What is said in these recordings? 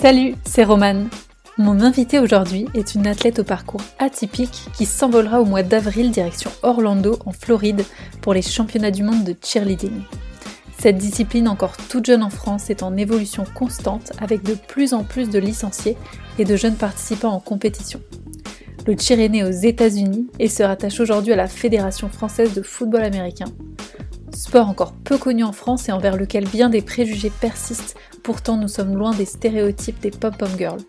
Salut, c'est Romane. Mon invitée aujourd'hui est une athlète au parcours atypique qui s'envolera au mois d'avril direction Orlando en Floride pour les championnats du monde de cheerleading. Cette discipline encore toute jeune en France est en évolution constante avec de plus en plus de licenciés et de jeunes participants en compétition. Le cheer est né aux États-Unis et se rattache aujourd'hui à la Fédération française de football américain. Sport encore peu connu en France et envers lequel bien des préjugés persistent, pourtant nous sommes loin des stéréotypes des pom-pom girls.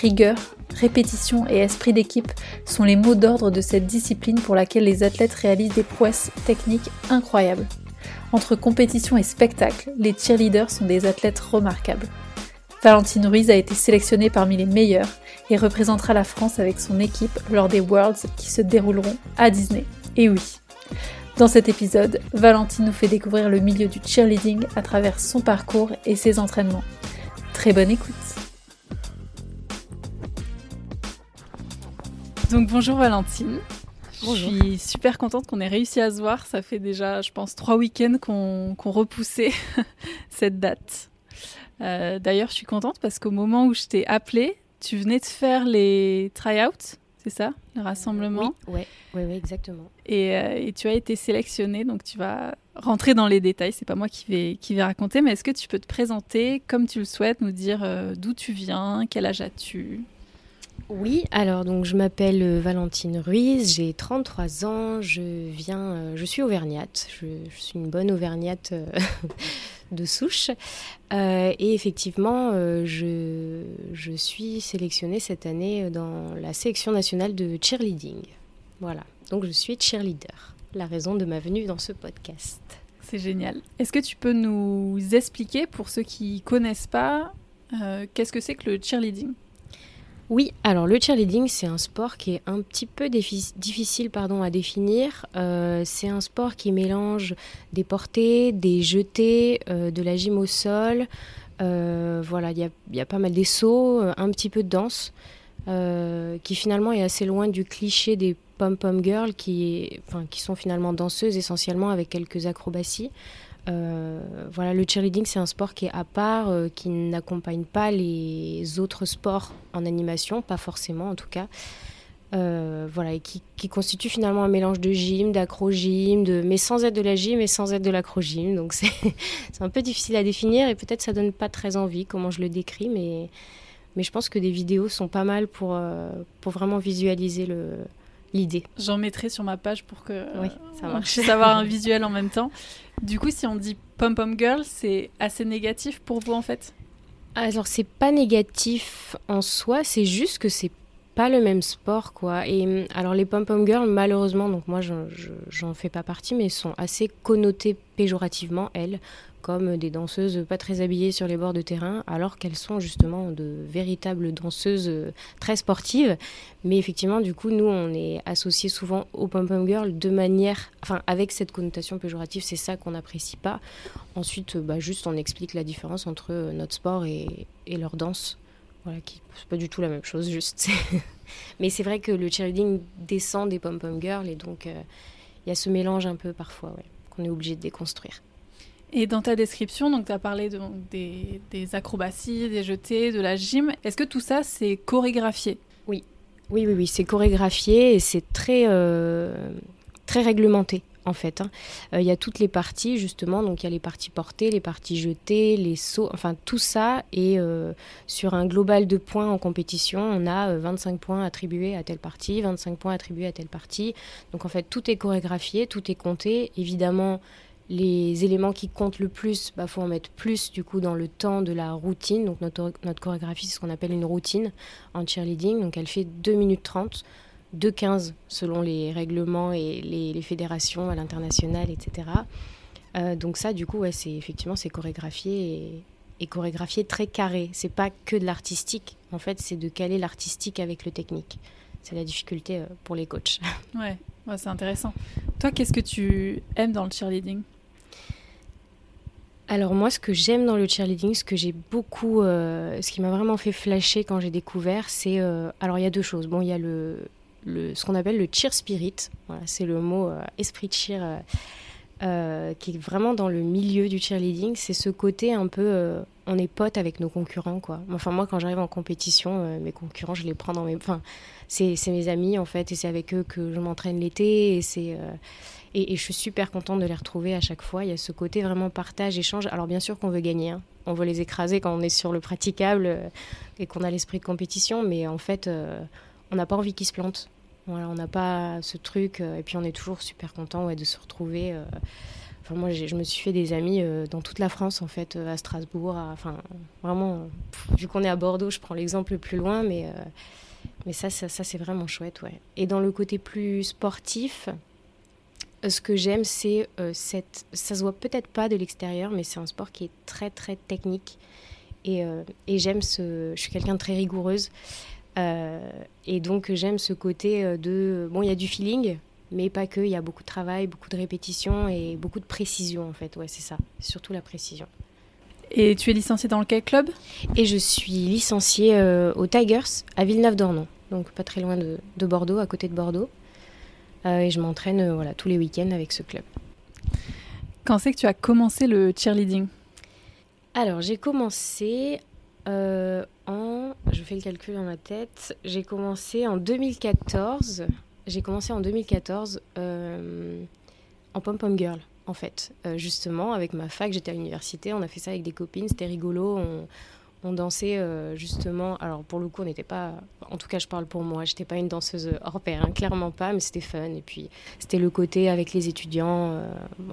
Rigueur, répétition et esprit d'équipe sont les mots d'ordre de cette discipline pour laquelle les athlètes réalisent des prouesses techniques incroyables. Entre compétition et spectacle, les cheerleaders sont des athlètes remarquables. Valentine Ruiz a été sélectionnée parmi les meilleurs et représentera la France avec son équipe lors des Worlds qui se dérouleront à Disney. Et oui. Dans cet épisode, Valentine nous fait découvrir le milieu du cheerleading à travers son parcours et ses entraînements. Très bonne écoute. Donc bonjour Valentine. Je suis super contente qu'on ait réussi à se voir. Ça fait déjà, je pense, trois week-ends qu'on repoussait cette date. Euh, d'ailleurs, je suis contente parce qu'au moment où je t'ai appelé, tu venais de faire les try-outs, c'est ça Le rassemblement Oui, oui, oui, exactement. Et, euh, et, tu as été sélectionnée, donc tu vas rentrer dans les détails. C'est pas moi qui vais, qui vais raconter, mais est-ce que tu peux te présenter comme tu le souhaites, nous dire euh, d'où tu viens, quel âge as-tu? Oui, alors donc je m'appelle euh, Valentine Ruiz, j'ai 33 ans, je viens, je suis auvergnate, je, je, suis une bonne auvergnate de souche. Euh, et effectivement, euh, je, je, suis sélectionnée cette année dans la sélection nationale de cheerleading. Voilà, donc je suis cheerleader. La raison de ma venue dans ce podcast. C'est génial. Est-ce que tu peux nous expliquer, pour ceux qui connaissent pas, euh, qu'est-ce que c'est que le cheerleading? Oui, alors le cheerleading, c'est un sport qui est un petit peu difficile pardon, à définir. Euh, c'est un sport qui mélange des portées, des jetés, euh, de la gym au sol. Euh, voilà, il y, a, pas mal des sauts, un petit peu de danse, qui finalement est assez loin du cliché des pom-pom girls qui, sont finalement danseuses essentiellement avec quelques acrobaties. Euh, voilà, le cheerleading, c'est un sport qui est à part, euh, qui n'accompagne pas les autres sports en animation, pas forcément en tout cas. Euh, voilà, et qui, constitue finalement un mélange de gym, d'acro-gym, de, mais sans être de la gym et sans être de l'acro-gym. Donc c'est un peu difficile à définir et peut-être ça donne pas très envie comment je le décris, mais, mais je pense que des vidéos sont pas mal pour, pour vraiment visualiser l'idée. J'en mettrai sur ma page pour que oui, ça marche. puisse avoir un visuel en même temps. Du coup, si on dit pom pom girl, c'est assez négatif pour vous en fait Alors c'est pas négatif en soi, c'est juste que c'est pas le même sport quoi. Et hum, alors les pom pom girls malheureusement, donc moi j'en fais pas partie, mais sont assez connotées péjorativement elles comme des danseuses pas très habillées sur les bords de terrain, alors qu'elles sont justement de véritables danseuses euh, très sportives. Mais effectivement, du coup, nous, on est associés souvent aux pom-pom girls de manière, enfin, avec cette connotation péjorative, c'est ça qu'on n'apprécie pas. Ensuite, bah, juste, on explique la différence entre euh, notre sport et, leur danse. Voilà, qui c'est pas du tout la même chose, juste. Mais c'est vrai que le cheerleading descend des pom-pom girls et donc euh, il y a ce mélange un peu parfois qu'on est obligé de déconstruire. Et dans ta description, tu as parlé de, des, acrobaties, des jetés, de la gym. Est-ce que tout ça, c'est chorégraphié? Oui, oui, oui, oui c'est chorégraphié et c'est très, euh, très réglementé en fait. Hein. Euh, il y a toutes les parties, justement, donc il y a les parties portées, les parties jetées, les sauts, enfin tout ça. Et euh, sur un global de points en compétition, on a 25 points attribués à telle partie, 25 points attribués à telle partie. Donc en fait, tout est chorégraphié, tout est compté. Évidemment, les éléments qui comptent le plus, bah, faut en mettre plus du coup dans le temps de la routine. Donc notre, notre chorégraphie, c'est ce qu'on appelle une routine en cheerleading. Donc elle fait 2 minutes 30, 2,15 selon les règlements et les, fédérations à l'international, etc. Euh, donc ça, du coup, c'est effectivement c'est chorégraphié et, chorégraphié très carré. C'est pas que de l'artistique. En fait, c'est de caler l'artistique avec le technique. C'est la difficulté euh, pour les coachs. Ouais, ouais c'est intéressant. Toi, qu'est-ce que tu aimes dans le cheerleading? Alors moi, ce que j'aime dans le cheerleading, ce que j'ai beaucoup, euh, ce qui m'a vraiment fait flasher quand j'ai découvert, c'est, euh, alors il y a deux choses. Bon, il y a le, ce qu'on appelle le cheer spirit. C'est le mot euh, esprit cheer euh, qui est vraiment dans le milieu du cheerleading. C'est ce côté un peu, on est potes avec nos concurrents, quoi. Enfin, moi, quand j'arrive en compétition, mes concurrents, je les prends dans mes... Enfin, c'est mes amis, en fait, et c'est avec eux que je m'entraîne l'été, et c'est... Et, je suis super contente de les retrouver à chaque fois. Il y a ce côté vraiment partage, échange. Alors bien sûr qu'on veut gagner, hein. on veut les écraser quand on est sur le praticable et qu'on a l'esprit de compétition, mais en fait, on n'a pas envie qu'ils se plantent. Voilà, on n'a pas ce truc. Euh, et puis on est toujours super content ouais, de se retrouver. Euh. Enfin, moi, je me suis fait des amis euh, dans toute la France, en fait, à Strasbourg. enfin, vraiment, vu qu'on est à Bordeaux, je prends l'exemple le plus loin, mais, mais ça, ça, ça c'est vraiment chouette, ouais. Et dans le côté plus sportif, ce que j'aime, c'est cette. Ça se voit peut-être pas de l'extérieur, mais c'est un sport qui est très, très technique. Et, et j'aime ce. Je suis quelqu'un de très rigoureuse. Euh, et donc j'aime ce côté euh, de... Bon, il y a du feeling, mais pas que, il y a beaucoup de travail, beaucoup de répétition et beaucoup de précision en fait. Ouais, c'est ça, surtout la précision. Et tu es licenciée dans quel club? Et je suis licenciée euh, aux Tigers à Villeneuve-d'Ornon, donc pas très loin de, Bordeaux, à côté de Bordeaux. Et je m'entraîne voilà, tous les week-ends avec ce club. Quand c'est que tu as commencé le cheerleading? Alors j'ai commencé euh, en, je fais le calcul dans ma tête, j'ai commencé en 2014. J'ai commencé en 2014 euh, en pom-pom girl, en fait. Euh, justement, avec ma fac, j'étais à l'université, on a fait ça avec des copines, c'était rigolo. On, on dansait justement. Alors pour le coup, on n'était pas. En tout cas, je parle pour moi. J'étais pas une danseuse hors pair, hein, clairement pas, mais c'était fun. Et puis c'était le côté avec les étudiants.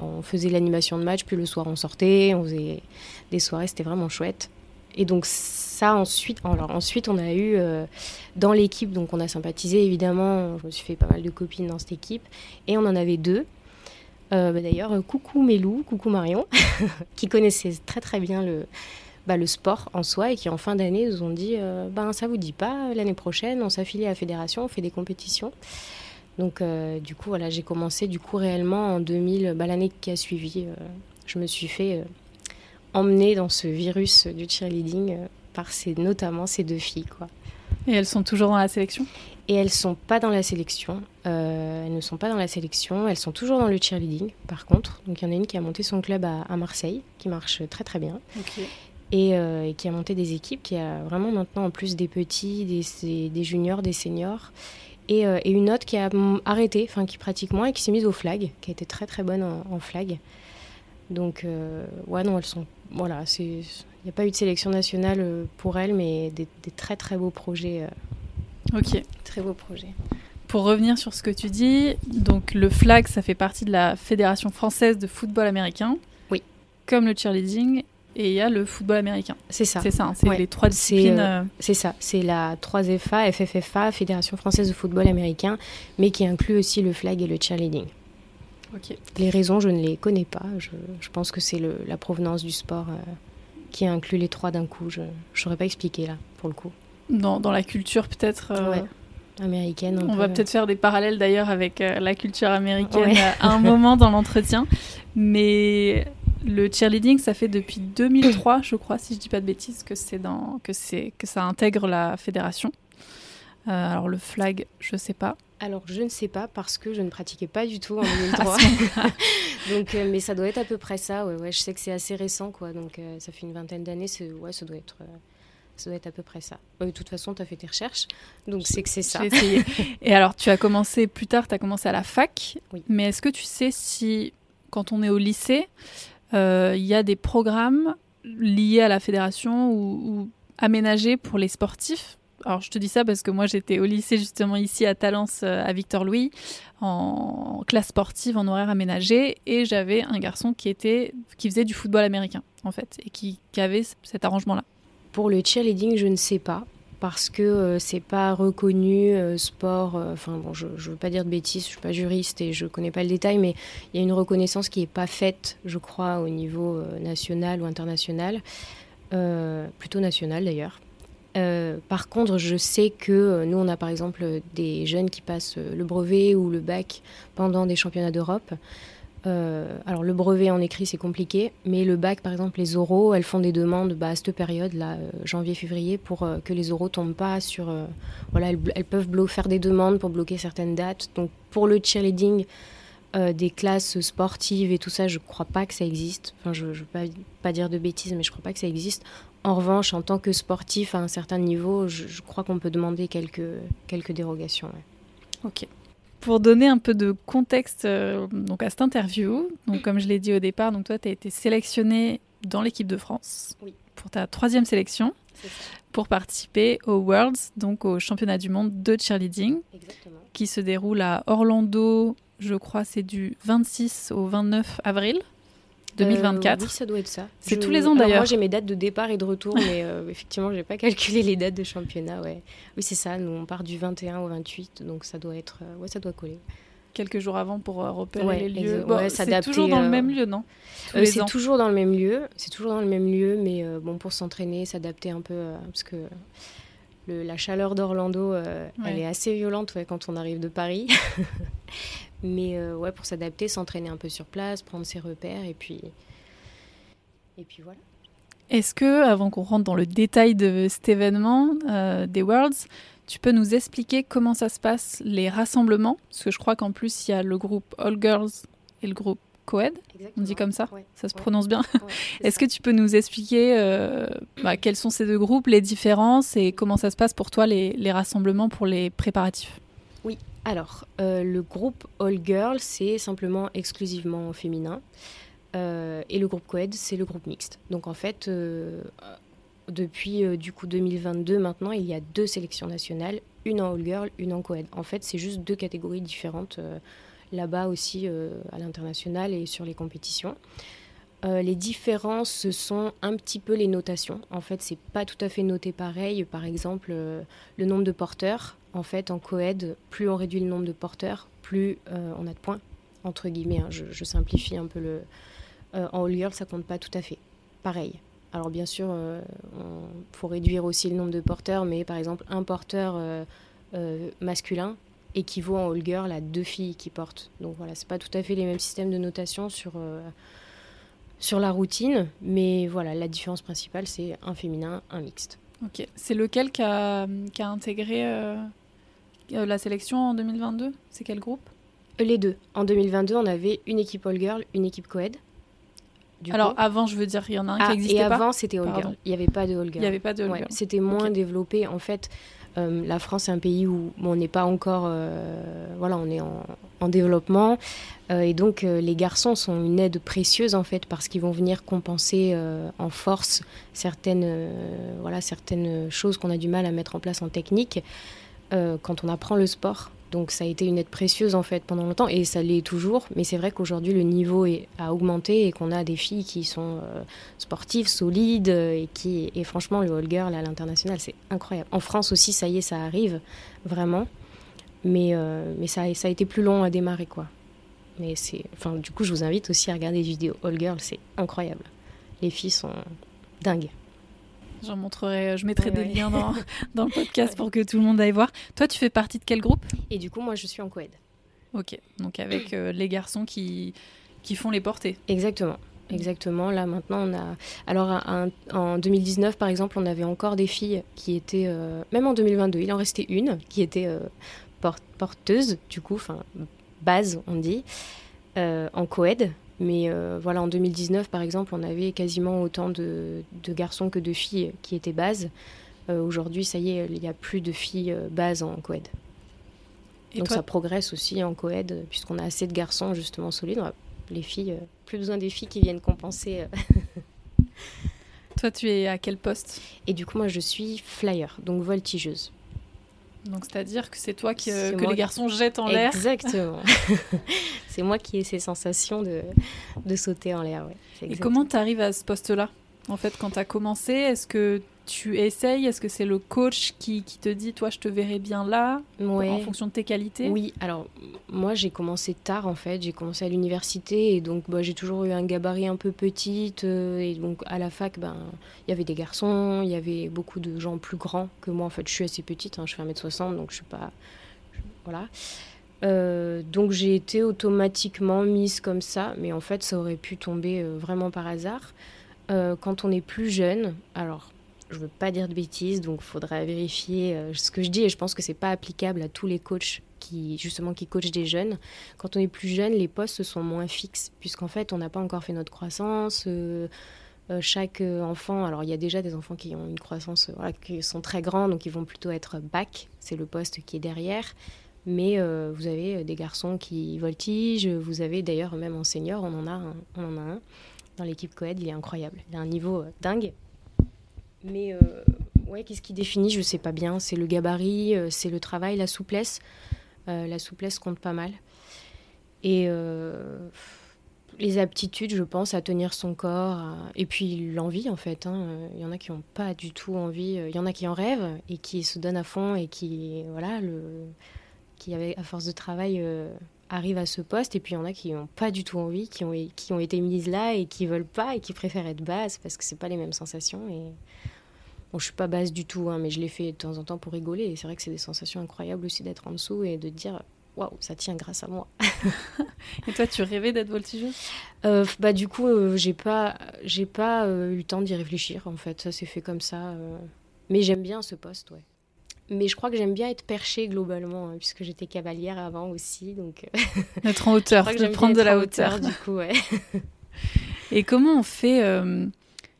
on faisait l'animation de match, puis le soir on sortait, on faisait des soirées. C'était vraiment chouette. Et donc ça ensuite, alors ensuite on a eu euh, dans l'équipe, donc on a sympathisé évidemment, je me suis fait pas mal de copines dans cette équipe, et on en avait deux. Euh, bah, d'ailleurs, coucou Mélou, coucou Marion, qui connaissaient très très bien le, bah, le sport en soi et qui en fin d'année nous ont dit euh, ben ça vous dit pas l'année prochaine on s'affilie à la fédération on fait des compétitions donc du coup voilà j'ai commencé du coup réellement en 2000 bah, l'année qui a suivi je me suis fait emmenées dans ce virus du cheerleading euh, par ces, notamment ces deux filles. Quoi. Et elles sont toujours dans la sélection? Et elles sont pas dans la sélection. Euh, elles ne sont pas dans la sélection. Elles sont toujours dans le cheerleading, par contre. Donc il y en a une qui a monté son club à, Marseille, qui marche très très bien. Euh, et, qui a monté des équipes, qui a vraiment maintenant en plus des petits, des, des juniors, des seniors. Et, une autre qui a arrêté, enfin qui pratique moins et qui s'est mise au flag, qui a été très très bonne en, en flag. Donc, ouais, non, elles sont voilà, il n'y a pas eu de sélection nationale euh, pour elle, mais des, très très beaux projets. Euh, ok. Très beaux projets. Pour revenir sur ce que tu dis, donc le flag, ça fait partie de la Fédération française de football américain. Oui. Comme le cheerleading, et il y a le football américain. C'est ça. C'est ça, hein, c'est les trois disciplines. Euh, c'est ça, c'est la 3FA, FFFA, Fédération française de football américain, mais qui inclut aussi le flag et le cheerleading. Les raisons, je ne les connais pas. Je, pense que c'est la provenance du sport euh, qui inclut les trois d'un coup. Je ne saurais pas expliquer là, pour le coup. Dans, dans la culture peut-être euh, américaine. On, va peut-être faire des parallèles d'ailleurs avec euh, la culture américaine à un moment dans l'entretien. Mais le cheerleading, ça fait depuis 2003, je crois, si je dis pas de bêtises, que c'est dans que c'est que ça intègre la fédération. alors le flag, je sais pas. Alors, je ne sais pas parce que je ne pratiquais pas du tout en 2003. donc, euh, mais ça doit être à peu près ça. Ouais, ouais. Je sais que c'est assez récent, quoi. Donc, euh, ça fait une vingtaine d'années. Ouais, ça doit être. Euh, ça doit être à peu près ça. de toute façon, tu as fait tes recherches, donc c'est que c'est ça. Et alors, tu as commencé plus tard, tu as commencé à la fac. Oui. Mais est-ce que tu sais si, quand on est au lycée, il y a des programmes liés à la fédération ou aménagés pour les sportifs alors je te dis ça parce que moi j'étais au lycée justement ici à Talence euh, à Victor Louis en classe sportive en horaire aménagé et j'avais un garçon qui était qui faisait du football américain en fait et qui, avait cet arrangement là. Pour le cheerleading, je ne sais pas parce que euh, c'est pas reconnu euh, sport. Enfin bon, je, ne veux pas dire de bêtises, je suis pas juriste et je connais pas le détail, mais il y a une reconnaissance qui est pas faite, je crois, au niveau national ou international, plutôt national d'ailleurs. Euh, par contre, je sais que euh, nous, on a par exemple des jeunes qui passent euh, le brevet ou le bac pendant des championnats d'Europe. Alors le brevet en écrit c'est compliqué, mais le bac par exemple les oraux, elles font des demandes bah, à cette période là, janvier-février, pour que les oraux tombent pas sur, voilà, elles, peuvent faire des demandes pour bloquer certaines dates. Donc pour le cheerleading, des classes sportives et tout ça, je crois pas que ça existe. Enfin, je ne veux pas, pas, dire de bêtises, mais je crois pas que ça existe. En revanche, en tant que sportif à un certain niveau, je, crois qu'on peut demander quelques, quelques dérogations. Ok. Pour donner un peu de contexte donc à cette interview, donc comme je l'ai dit au départ, donc toi tu as été sélectionné dans l'équipe de France oui. pour ta troisième sélection pour participer aux Worlds, donc au championnat du monde de cheerleading, qui se déroule à Orlando, je crois c'est du 26 au 29 avril. 2024. Euh, oui, ça doit être ça. C'est tous les ans d'ailleurs. Moi, j'ai mes dates de départ et de retour, mais euh, effectivement, je n'ai pas calculé les dates de championnat. Ouais. Oui, c'est ça. Nous, on part du 21 au 28, donc ça doit être, euh, ouais, ça doit coller quelques jours avant pour repérer les lieux. c'est toujours dans le même lieu, non? C'est toujours dans le même lieu. C'est toujours dans le même lieu, mais bon, pour s'entraîner, s'adapter un peu, parce que la chaleur d'Orlando, elle est assez violente quand on arrive de Paris. mais ouais, pour s'adapter, s'entraîner un peu sur place, prendre ses repères, et puis, et puis voilà. Est-ce que, avant qu'on rentre dans le détail de cet événement des Worlds, tu peux nous expliquer comment ça se passe, les rassemblements? Parce que je crois qu'en plus, il y a le groupe All Girls et le groupe Coed. On dit comme ça? Ça se prononce bien? Est-ce que tu peux nous expliquer euh, bah, quels sont ces deux groupes, les différences et comment ça se passe pour toi, les, rassemblements pour les préparatifs? Oui, alors, euh, le groupe All Girls, c'est simplement exclusivement féminin. Euh, et le groupe Coed, c'est le groupe mixte. Donc en fait, depuis euh, du coup 2022 maintenant, il y a deux sélections nationales, une en all girl, une en coed. En fait, c'est juste deux catégories différentes là-bas aussi à l'international et sur les compétitions. Les différences, ce sont un petit peu les notations. En fait, c'est pas tout à fait noté pareil. Par exemple, le nombre de porteurs. En fait, en coed, plus on réduit le nombre de porteurs, plus on a de points entre guillemets. Hein. je, simplifie un peu le. en all girl, ça compte pas tout à fait. Pareil. Alors bien sûr, il euh, faut réduire aussi le nombre de porteurs, mais par exemple, un porteur euh, euh, masculin équivaut en all girl à deux filles qui portent. Donc voilà, c'est pas tout à fait les mêmes systèmes de notation sur, sur la routine, mais voilà, la différence principale, c'est un féminin, un mixte. Ok. C'est lequel qui a, qui a intégré la sélection en 2022 C'est quel groupe? Les deux. En 2022, on avait une équipe all girl, une équipe coed. Alors avant, je veux dire, il y en a un qui ah, existait pas? Et avant, c'était All Girl. Il n'y avait pas de All Girl. Il n'y avait pas de All C'était moins développé. En fait, euh, la France est un pays où on n'est pas encore, euh, voilà, on est en, développement, euh, et donc les garçons sont une aide précieuse en fait parce qu'ils vont venir compenser en force certaines, voilà, certaines choses qu'on a du mal à mettre en place en technique quand on apprend le sport. Donc ça a été une aide précieuse en fait pendant longtemps et ça l'est toujours. Mais c'est vrai qu'aujourd'hui le niveau est, a augmenté et qu'on a des filles qui sont euh, sportives, solides et qui et franchement le all girl à l'international c'est incroyable. En France aussi ça y est ça arrive vraiment. Mais, euh, mais ça, ça a été plus long à démarrer quoi. Mais c'est enfin du coup je vous invite aussi à regarder les vidéos all girl c'est incroyable. Les filles sont dingues. J'en montrerai, je mettrai des liens dans, dans, le podcast pour que tout le monde aille voir. Toi, tu fais partie de quel groupe? Et du coup, moi, je suis en coed. Ok, donc avec euh, les garçons qui, qui font les portées. Exactement. Exactement. Là, maintenant, on a. Alors, en 2019, par exemple, on avait encore des filles qui étaient. Euh, même en 2022, il en restait une qui était euh, porteuse, du coup, enfin, base, on dit, en coed. Mais euh, voilà, en 2019, par exemple, on avait quasiment autant de, garçons que de filles qui étaient bases. Euh, aujourd'hui, ça y est, il n'y a plus de filles euh, bases en coed. Et Donc ça progresse aussi en coed, puisqu'on a assez de garçons justement solides. Les filles, plus besoin des filles qui viennent compenser. toi, tu es à quel poste? Et du coup, moi, je suis flyer, donc voltigeuse. Donc c'est-à-dire que c'est toi qui, euh, que les garçons jettent en l'air. Exactement. c'est moi qui ai ces sensations de, de sauter en l'air. Et comment tu arrives à ce poste-là En fait, quand tu as commencé, est-ce que tu essayes? Est-ce que c'est le coach qui, qui, te dit, toi, je te verrai bien là, en fonction de tes qualités? Oui, alors moi, j'ai commencé tard, en fait. J'ai commencé à l'université et donc bah, j'ai toujours eu un gabarit un peu petite. Euh, et donc à la fac, ben, il y avait des garçons, il y avait beaucoup de gens plus grands que moi. En fait, je suis assez petite, hein, je fais 1m60, donc je suis pas... voilà. Euh, donc j'ai été automatiquement mise comme ça, mais en fait ça aurait pu tomber euh, vraiment par hasard. quand on est plus jeune, alors je veux pas dire de bêtises, donc il faudra vérifier euh, ce que je dis. Et je pense que c'est pas applicable à tous les coachs qui, justement, qui coachent des jeunes. Quand on est plus jeune, les postes sont moins fixes, puisqu'en fait, on n'a pas encore fait notre croissance. Euh, euh, chaque enfant, alors il y a déjà des enfants qui ont une croissance, qui sont très grands, donc ils vont plutôt être bac, c'est le poste qui est derrière. Mais vous avez des garçons qui voltigent, vous avez d'ailleurs même en senior, on en a on en a un dans l'équipe Coed, il est incroyable. Il a un niveau dingue. Mais euh, ouais, qu'est-ce qui définit Je sais pas bien. C'est le gabarit, euh, c'est le travail, la souplesse. Euh, la souplesse compte pas mal. Et les aptitudes, je pense, à tenir son corps. Et puis l'envie, en fait. Hein. Il y en a qui n'ont pas du tout envie. Il y en a qui en rêvent et qui se donnent à fond et qui, voilà, le... qui à force de travail, arrivent à ce poste. Et puis il y en a qui n'ont pas du tout envie, qui ont, qui ont été mises là et qui veulent pas et qui préfèrent être basse parce que c'est pas les mêmes sensations. Et Bon, je suis pas basse du tout, hein, mais je l'ai fait de temps en temps pour rigoler. Et c'est vrai que c'est des sensations incroyables aussi d'être en dessous et de dire waouh, ça tient grâce à moi. et toi, tu rêvais d'être voltigeuse euh, Bah du coup, euh, j'ai pas, j'ai pas euh, eu le temps d'y réfléchir. En fait, ça s'est fait comme ça. Mais j'aime bien ce poste, ouais. Mais je crois que j'aime bien être perchée globalement, hein, puisque j'étais cavalière avant aussi, donc. être en hauteur, de prendre de la hauteur. hauteur. Du coup, ouais. et comment on fait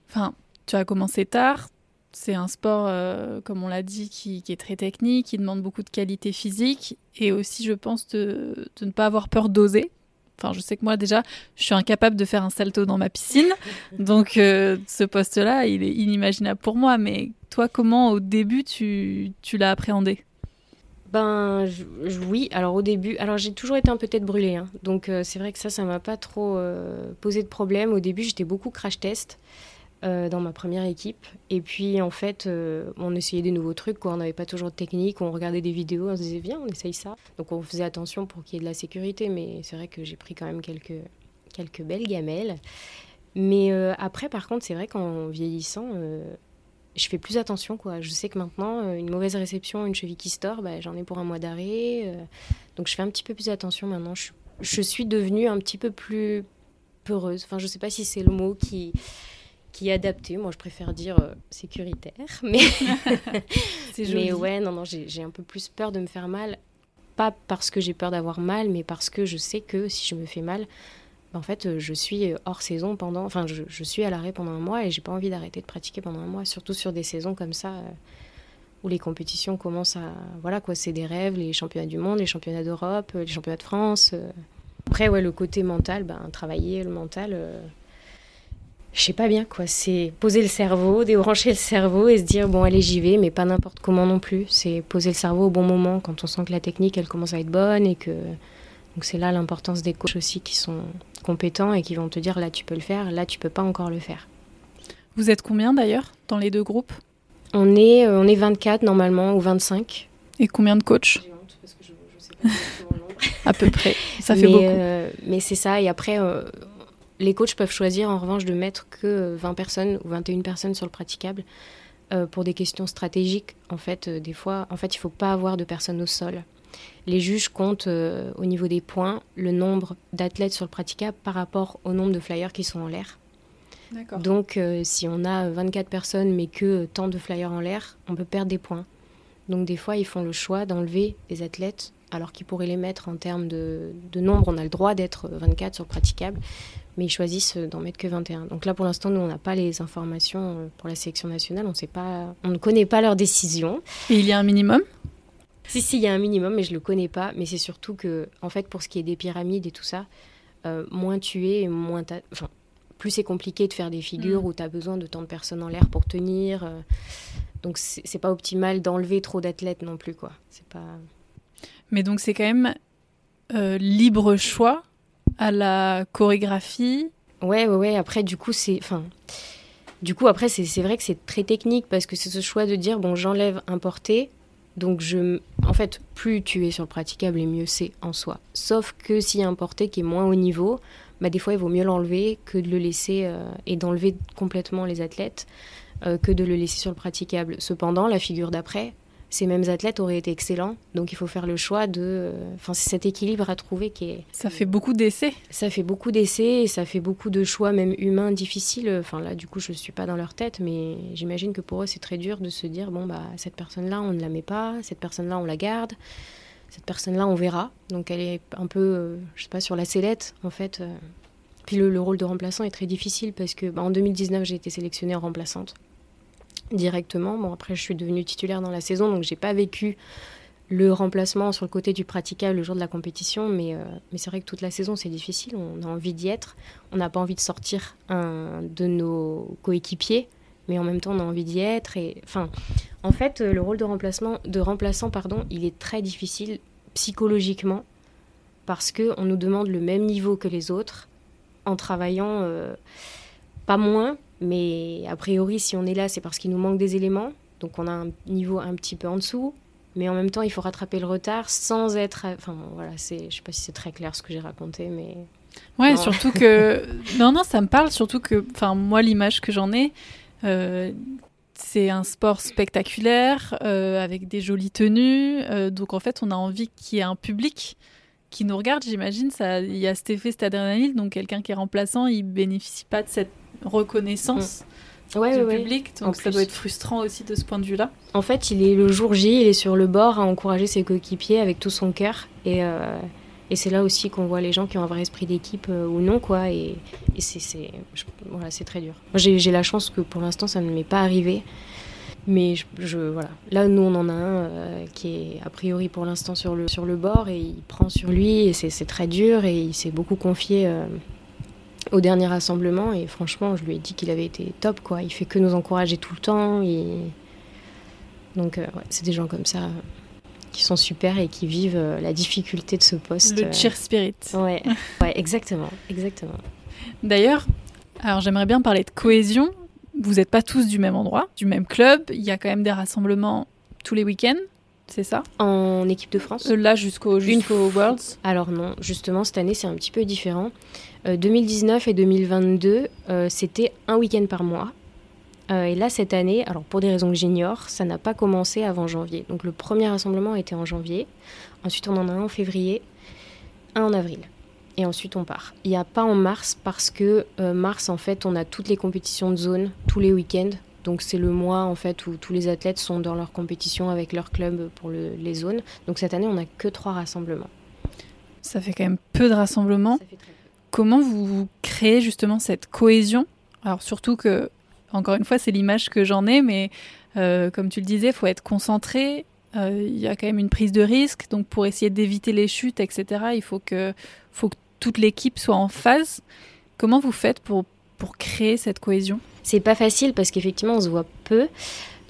Enfin, tu as commencé tard, c'est un sport, euh, comme on l'a dit, qui, est très technique, qui demande beaucoup de qualité physique et aussi, je pense, de, ne pas avoir peur d'oser. Enfin, je sais que moi, déjà, je suis incapable de faire un salto dans ma piscine. Donc, euh, ce poste-là, il est inimaginable pour moi. Mais toi, comment, au début, tu, l'as appréhendé? Ben oui, alors au début, alors j'ai toujours été un peu tête brûlée, hein. donc euh, c'est vrai que ça, ça m'a pas trop posé de problème. Au début, j'étais beaucoup crash test. Euh, dans ma première équipe. Et puis en fait, euh, on essayait des nouveaux trucs, on n'avait pas toujours de technique, on regardait des vidéos, on se disait viens, on essaye ça. Donc on faisait attention pour qu'il y ait de la sécurité, mais c'est vrai que j'ai pris quand même quelques, quelques belles gamelles. Mais euh, après, par contre, c'est vrai qu'en vieillissant, je fais plus attention. Je sais que maintenant, une mauvaise réception, une cheville qui se tord, bah, j'en ai pour un mois d'arrêt. donc je fais un petit peu plus attention maintenant. Je, suis devenue un petit peu plus peureuse. Enfin, je sais pas si c'est le mot qui qui est adapté. Moi, je préfère dire euh, sécuritaire. Mais, mais ouais, non, non, j'ai un peu plus peur de me faire mal. Pas parce que j'ai peur d'avoir mal, mais parce que je sais que si je me fais mal, ben, en fait, euh, je suis euh, hors saison pendant. Enfin, je, je suis à l'arrêt pendant un mois et j'ai pas envie d'arrêter de pratiquer pendant un mois, surtout sur des saisons comme ça. où les compétitions commencent à voilà quoi c'est des rêves les championnats du monde les championnats d'Europe les championnats de France après ouais le côté mental ben travailler le mental je sais pas bien quoi. C'est poser le cerveau, débrancher le cerveau et se dire bon allez j'y vais, mais pas n'importe comment non plus. C'est poser le cerveau au bon moment quand on sent que la technique elle commence à être bonne et que donc c'est là l'importance des coachs aussi qui sont compétents et qui vont te dire là tu peux le faire, là tu peux pas encore le faire. Vous êtes combien d'ailleurs dans les deux groupes? On est euh, on est 24 normalement ou 25. Et combien de coachs? À peu près, ça fait beaucoup. Euh, mais c'est ça et après. Euh, les coachs peuvent choisir en revanche de mettre que 20 personnes ou 21 personnes sur le praticable euh, pour des questions stratégiques. En fait, euh, des fois, en fait, il ne faut pas avoir de personnes au sol. Les juges comptent euh, au niveau des points le nombre d'athlètes sur le praticable par rapport au nombre de flyers qui sont en l'air. Donc, si on a 24 personnes mais que tant de flyers en l'air, on peut perdre des points. Donc, des fois, ils font le choix d'enlever des athlètes alors qu'ils pourraient les mettre en termes de, de nombre. On a le droit d'être 24 sur le praticable, mais ils choisissent d'en mettre que 21. Donc là, pour l'instant, nous, on n'a pas les informations euh, pour la sélection nationale. On, sait pas, on ne connaît pas leurs décisions. Et il y a un minimum? Si, si, il y a un minimum, mais je ne le connais pas. Mais c'est surtout que, en fait, pour ce qui est des pyramides et tout ça, euh, moins tu es, moins enfin, plus c'est compliqué de faire des figures mm. où tu as besoin de tant de personnes en l'air pour tenir. Euh. donc, c'est pas optimal d'enlever trop d'athlètes non plus, quoi. C'est pas... Mais donc, c'est quand même libre choix à la chorégraphie. Ouais, ouais, ouais. Après, du coup, c'est. Enfin. Du coup, après, c'est vrai que c'est très technique parce que c'est ce choix de dire bon, j'enlève un porté. Donc, je. En fait, plus tu es sur le praticable et mieux c'est en soi. Sauf que s'il y a un porté qui est moins haut niveau, bah, des fois, il vaut mieux l'enlever que de le laisser euh, et d'enlever complètement les athlètes euh, que de le laisser sur le praticable. Cependant, la figure d'après, ces mêmes athlètes auraient été excellents. Donc il faut faire le choix de. Enfin, c'est cet équilibre à trouver qui est. Ça fait beaucoup d'essais. Ça fait beaucoup d'essais et ça fait beaucoup de choix, même humains, difficiles. Enfin là, du coup, je ne suis pas dans leur tête, mais j'imagine que pour eux, c'est très dur de se dire bon, bah, cette personne-là, on ne la met pas, cette personne-là, on la garde, cette personne-là, on verra. Donc elle est un peu, euh, je sais pas, sur la sellette, en fait. Euh. Puis le, rôle de remplaçant est très difficile parce que bah, en 2019, j'ai été sélectionnée en remplaçante directement. Bon, après, je suis devenue titulaire dans la saison, donc j'ai pas vécu le remplacement sur le côté du praticable le jour de la compétition, mais, euh, mais c'est vrai que toute la saison, c'est difficile. On a envie d'y être. On n'a pas envie de sortir un de nos coéquipiers, mais en même temps, on a envie d'y être. Et, enfin, en fait, le rôle de, remplacement, de remplaçant, pardon, il est très difficile psychologiquement parce qu'on nous demande le même niveau que les autres en travaillant euh, pas moins, mais a priori, si on est là, c'est parce qu'il nous manque des éléments. Donc on a un niveau un petit peu en dessous. Mais en même temps, il faut rattraper le retard sans être. Enfin, voilà, c'est. Je sais pas si c'est très clair ce que j'ai raconté, mais. Ouais, surtout que. non, non, ça me parle, surtout que. Enfin, moi, l'image que j'en ai, euh, c'est un sport spectaculaire, euh, avec des jolies tenues. Euh, donc, en fait, on a envie qu'il y ait un public qui nous regarde, j'imagine. Il y a cet effet, cette adrénaline. Donc, quelqu'un qui est remplaçant, il bénéficie pas de cette reconnaissance du public. Donc ça doit être frustrant aussi de ce point de vue-là. En fait, il est le jour J, il est sur le bord à encourager ses coéquipiers avec tout son cœur. Et, euh, et c'est là aussi qu'on voit les gens qui ont un vrai esprit d'équipe euh, ou non. quoi. Et, et c'est voilà, très dur. J'ai la chance que pour l'instant, ça ne m'est pas arrivé. Mais je, voilà. Là, nous, on en a un euh, qui est a priori pour l'instant sur le, sur le bord et il prend sur lui et c'est très dur et il s'est beaucoup confié au dernier rassemblement et franchement, je lui ai dit qu'il avait été top, quoi. Il fait que nous encourager tout le temps. Et... Donc, euh, c'est des gens comme ça qui sont super et qui vivent euh, la difficulté de ce poste. Le cheer spirit. Ouais, ouais exactement, exactement. D'ailleurs, alors j'aimerais bien parler de cohésion. Vous n'êtes pas tous du même endroit, du même club. Il y a quand même des rassemblements tous les week-ends c'est ça? En équipe de France? Euh, Là, jusqu'au Worlds? Alors non, justement, cette année, c'est un petit peu différent. 2019 euh, et 2022, euh, c'était un week-end par mois. et là, cette année, alors pour des raisons que j'ignore, ça n'a pas commencé avant janvier. Donc le premier rassemblement était en janvier. Ensuite, on en a un en février, un en avril. Et ensuite, on part. Il n'y a pas en mars parce que mars, en fait, on a toutes les compétitions de zone tous les week-ends. Donc c'est le mois en fait où tous les athlètes sont dans leur compétition avec leur club pour les zones. Donc cette année, on n'a que trois rassemblements. Ça fait quand même peu de rassemblements. Comment vous créez justement cette cohésion? Alors surtout que, encore une fois, c'est l'image que j'en ai, mais euh, comme tu le disais, il faut être concentré. Euh, il y a quand même une prise de risque, donc pour essayer d'éviter les chutes, etc., il faut que, faut que toute l'équipe soit en phase. Comment vous faites pour, pour créer cette cohésion? C'est pas facile parce qu'effectivement, on se voit peu.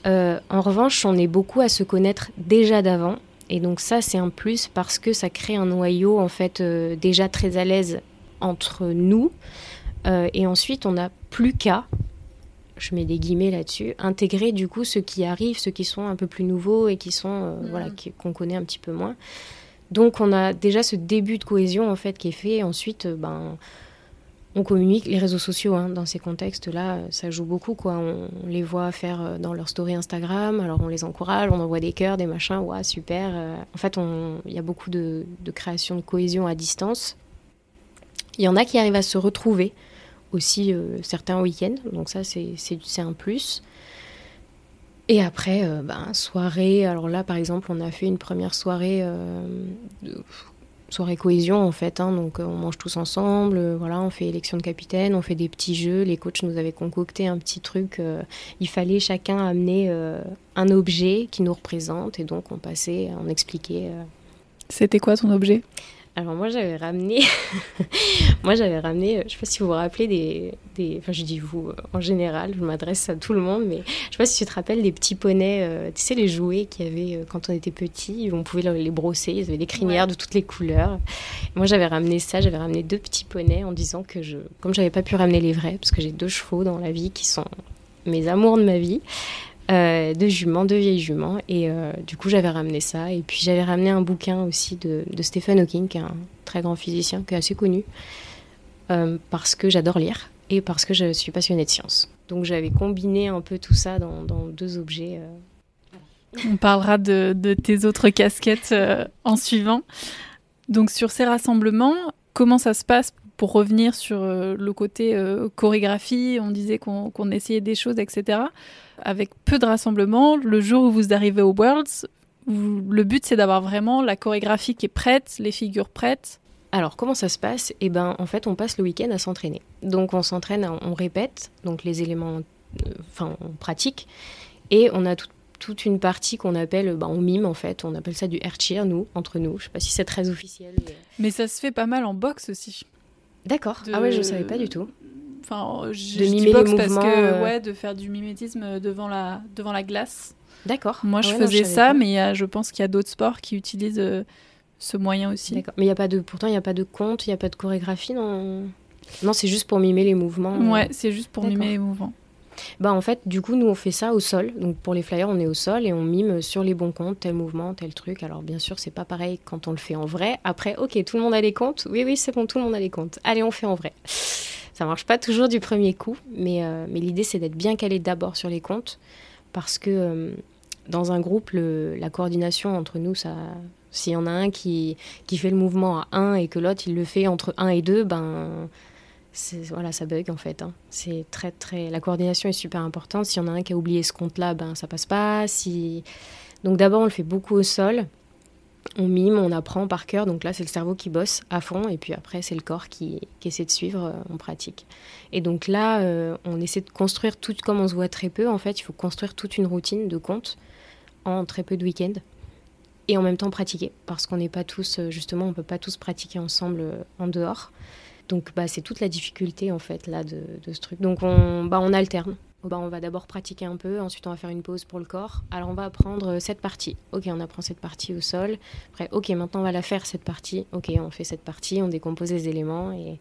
Euh, en revanche, on est beaucoup à se connaître déjà d'avant. Et donc ça, c'est un plus parce que ça crée un noyau en fait déjà très à l'aise entre nous. Euh, et ensuite, on n'a plus qu'à, je mets des guillemets là-dessus, intégrer du coup ceux qui arrivent, ceux qui sont un peu plus nouveaux et qui sont mm. voilà qu'on connaît un petit peu moins. Donc on a déjà ce début de cohésion en fait qui est fait. Ensuite, ben on communique les réseaux sociaux hein, dans ces contextes-là, ça joue beaucoup quoi. On, les voit faire euh, dans leur story Instagram, alors on les encourage, on envoie des cœurs, des machins, ouais super. Euh. en fait, il y a beaucoup de, création de cohésion à distance. Il y en a qui arrivent à se retrouver aussi euh, certains week-ends, donc ça c'est un plus. Et après, ben, soirée, alors là par exemple, on a fait une première soirée soirée cohésion en fait. Hein. donc euh, on mange tous ensemble, euh, voilà, on fait élection de capitaine, on fait des petits jeux. Les coachs nous avaient concocté un petit truc. Euh, il fallait chacun amener un objet qui nous représente et donc on passait, on expliquait. C'était quoi ton objet? Alors moi j'avais ramené, moi j'avais ramené, euh, je sais pas si vous vous rappelez des, des enfin je dis vous euh, en général, je m'adresse à tout le monde, mais je sais pas si tu te rappelles des petits poneys, euh, tu sais les jouets qu'il y avait quand on était petit, on pouvait les brosser, ils avaient des crinières de toutes les couleurs. moi j'avais ramené ça, j'avais ramené deux petits poneys en disant que je, comme j'avais pas pu ramener les vrais, parce que j'ai deux chevaux dans la vie qui sont mes amours de ma vie, euh, de juments, de vieilles juments. Et euh, du coup, j'avais ramené ça. Et puis, j'avais ramené un bouquin aussi de, Stephen Hawking, qui est un très grand physicien, qui est assez connu, euh, parce que j'adore lire et parce que je suis passionnée de science. Donc, j'avais combiné un peu tout ça dans, deux objets. On parlera de, tes autres casquettes en suivant. Donc sur ces rassemblements, comment ça se passe pour revenir sur le côté chorégraphie On disait qu'on essayait des choses, etc. Avec peu de rassemblements, le jour où vous arrivez au Worlds, le but c'est d'avoir vraiment la chorégraphie qui est prête, les figures prêtes. Alors comment ça se passe? Eh ben en fait on passe le week-end à s'entraîner. Donc on s'entraîne, on répète donc les éléments, euh, enfin on pratique et on a toute une partie qu'on appelle, bah, on mime en fait, on appelle ça du air cheer nous entre nous. Je sais pas si c'est très officiel. Mais... ça se fait pas mal en boxe aussi. D'accord. Ah ouais je savais pas du tout. Enfin, je, de mimer boxe parce que euh. ouais, de faire du mimétisme devant la devant la glace. D'accord. Moi, ah je faisais ça, mais je pense qu'il y a d'autres sports qui utilisent euh, ce moyen aussi. D'accord. Mais il y a pas de, pourtant, il n'y a pas de compte, il n'y a pas de chorégraphie non Non, c'est juste pour mimer les mouvements. Ouais, c'est juste pour mimer les mouvements. Bah en fait, du coup, nous on fait ça au sol. Donc pour les flyers, on est au sol et on mime sur les bons comptes, tel mouvement, tel truc. Alors bien sûr, c'est pas pareil quand on le fait en vrai. Après, ok, tout le monde a les comptes. Oui, oui, c'est bon, tout le monde a les comptes. Allez, on fait en vrai. Ça marche pas toujours du premier coup, mais, euh, mais l'idée c'est d'être bien calé d'abord sur les comptes parce que euh, dans un groupe, la coordination entre nous, ça, s'il y en a un qui, qui fait le mouvement à 1 et que l'autre il le fait entre 1 et 2, ben voilà, ça bug en fait. Hein. C'est très très la coordination est super importante. S'il y en a un qui a oublié ce compte-là, ben ça passe pas. Si donc d'abord on le fait beaucoup au sol. On mime, on apprend par cœur. Donc là, c'est le cerveau qui bosse à fond, et puis après, c'est le corps qui, qui, essaie de suivre. Euh, on pratique. Et donc là, euh, on essaie de construire tout, comme on se voit très peu. En fait, il faut construire toute une routine de compte en très peu de week-ends et en même temps pratiquer parce qu'on n'est pas tous euh, justement on peut pas tous pratiquer ensemble euh, en dehors donc bah, c'est toute la difficulté en fait là de, ce truc. Donc on, bah, on alterne. Bah, on va d'abord pratiquer un peu ensuite on va faire une pause pour le corps. Alors on va apprendre euh, cette partie. Ok on apprend cette partie au sol. Après ok maintenant on va la faire cette partie. Ok on fait cette partie on décompose les éléments et,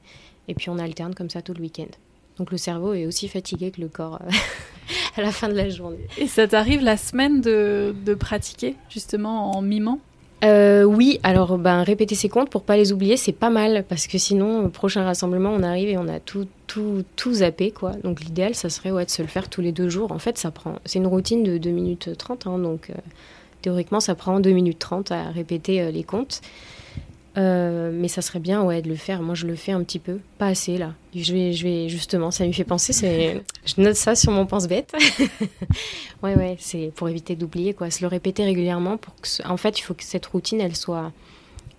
et puis on alterne comme ça tout le week-end. Donc le cerveau est aussi fatigué que le corps euh, à la fin de la journée. Et ça t'arrive la semaine de, pratiquer justement en mimant? Euh, oui, alors ben, répéter ses comptes pour pas les oublier, c'est pas mal parce que sinon, au prochain rassemblement, on arrive et on a tout, tout, tout zappé. Quoi. Donc l'idéal, ça serait de se le faire tous les deux jours. En fait, ça prend, c'est une routine de 2 minutes 30, hein, donc euh, théoriquement, ça prend 2 minutes 30 à répéter les comptes. Euh, mais ça serait bien ouais, de le faire. Moi, je le fais un petit peu, pas assez là. Je vais, je vais justement, ça me fait penser. C'est, je note ça sur mon pense-bête. ouais, ouais, c'est pour éviter d'oublier quoi. Se le répéter régulièrement pour que, en fait, il faut que cette routine, elle soit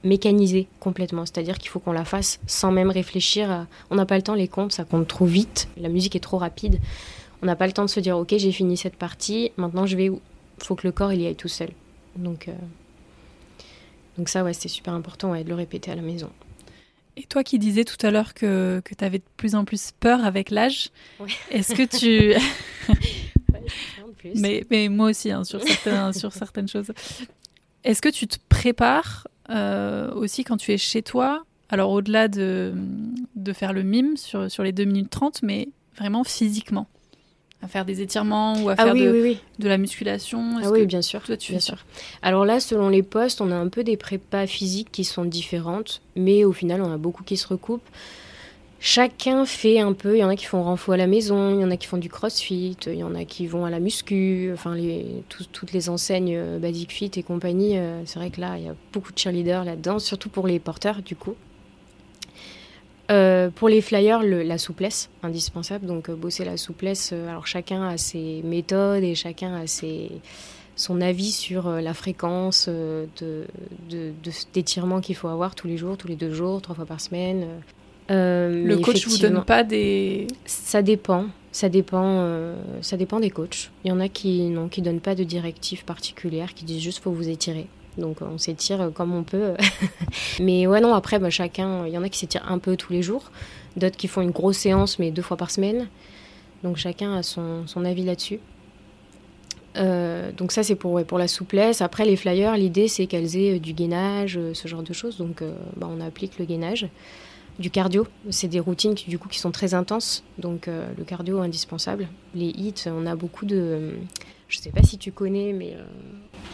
mécanisée complètement. C'est-à-dire qu'il faut qu'on la fasse sans même réfléchir. On n'a pas le temps, les comptes, ça compte trop vite. La musique est trop rapide. On n'a pas le temps de se dire, ok, j'ai fini cette partie. Maintenant, je vais où? Faut que le corps il y aille tout seul. Donc euh, donc ça, ouais, c'est super important de le répéter à la maison. Et toi qui disais tout à l'heure que, que tu avais de plus en plus peur avec l'âge, est-ce que tu... mais, mais moi aussi, hein, sur, certains, sur certaines choses. Est-ce que tu te prépares euh, aussi quand tu es chez toi? Alors au-delà de, de faire le mime sur, sur les 2 minutes 30, mais vraiment physiquement? À faire des étirements ou à ah faire de, de, la musculation Ah oui, bien sûr. Toi, tu bien sûr. Alors là, selon les postes, on a un peu des prépas physiques qui sont différentes, mais au final, on a beaucoup qui se recoupent. Chacun fait un peu. Il y en a qui font renfo à la maison, il y en a qui font du crossfit, il y en a qui vont à la muscu. Enfin, les, toutes les enseignes euh, Basic Fit et compagnie. Euh, c'est vrai que là, il y a beaucoup de cheerleaders là-dedans, surtout pour les porteurs, du coup. Euh, pour les flyers, la souplesse, indispensable. Donc, euh, bosser la souplesse. Euh, alors, chacun a ses méthodes et chacun a ses, son avis sur la fréquence de, d'étirement qu'il faut avoir tous les jours, tous les deux jours, trois fois par semaine. le coach vous donne pas des. Ça dépend. Ça dépend, ça dépend des coachs. Il y en a qui non, qui donnent pas de directives particulières, qui disent juste faut vous étirer. Donc on s'étire comme on peut. mais ouais, non, après, bah, chacun, il y en a qui s'étirent un peu tous les jours, d'autres qui font une grosse séance, mais deux fois par semaine. Donc chacun a son, avis là-dessus. Euh, donc ça c'est pour, pour la souplesse. Après les flyers, l'idée c'est qu'elles aient euh, du gainage, euh, ce genre de choses. Donc bah, on applique le gainage. Du cardio, c'est des routines qui du coup qui sont très intenses. Donc le cardio indispensable. Les hits, on a beaucoup de je sais pas si tu connais, mais euh,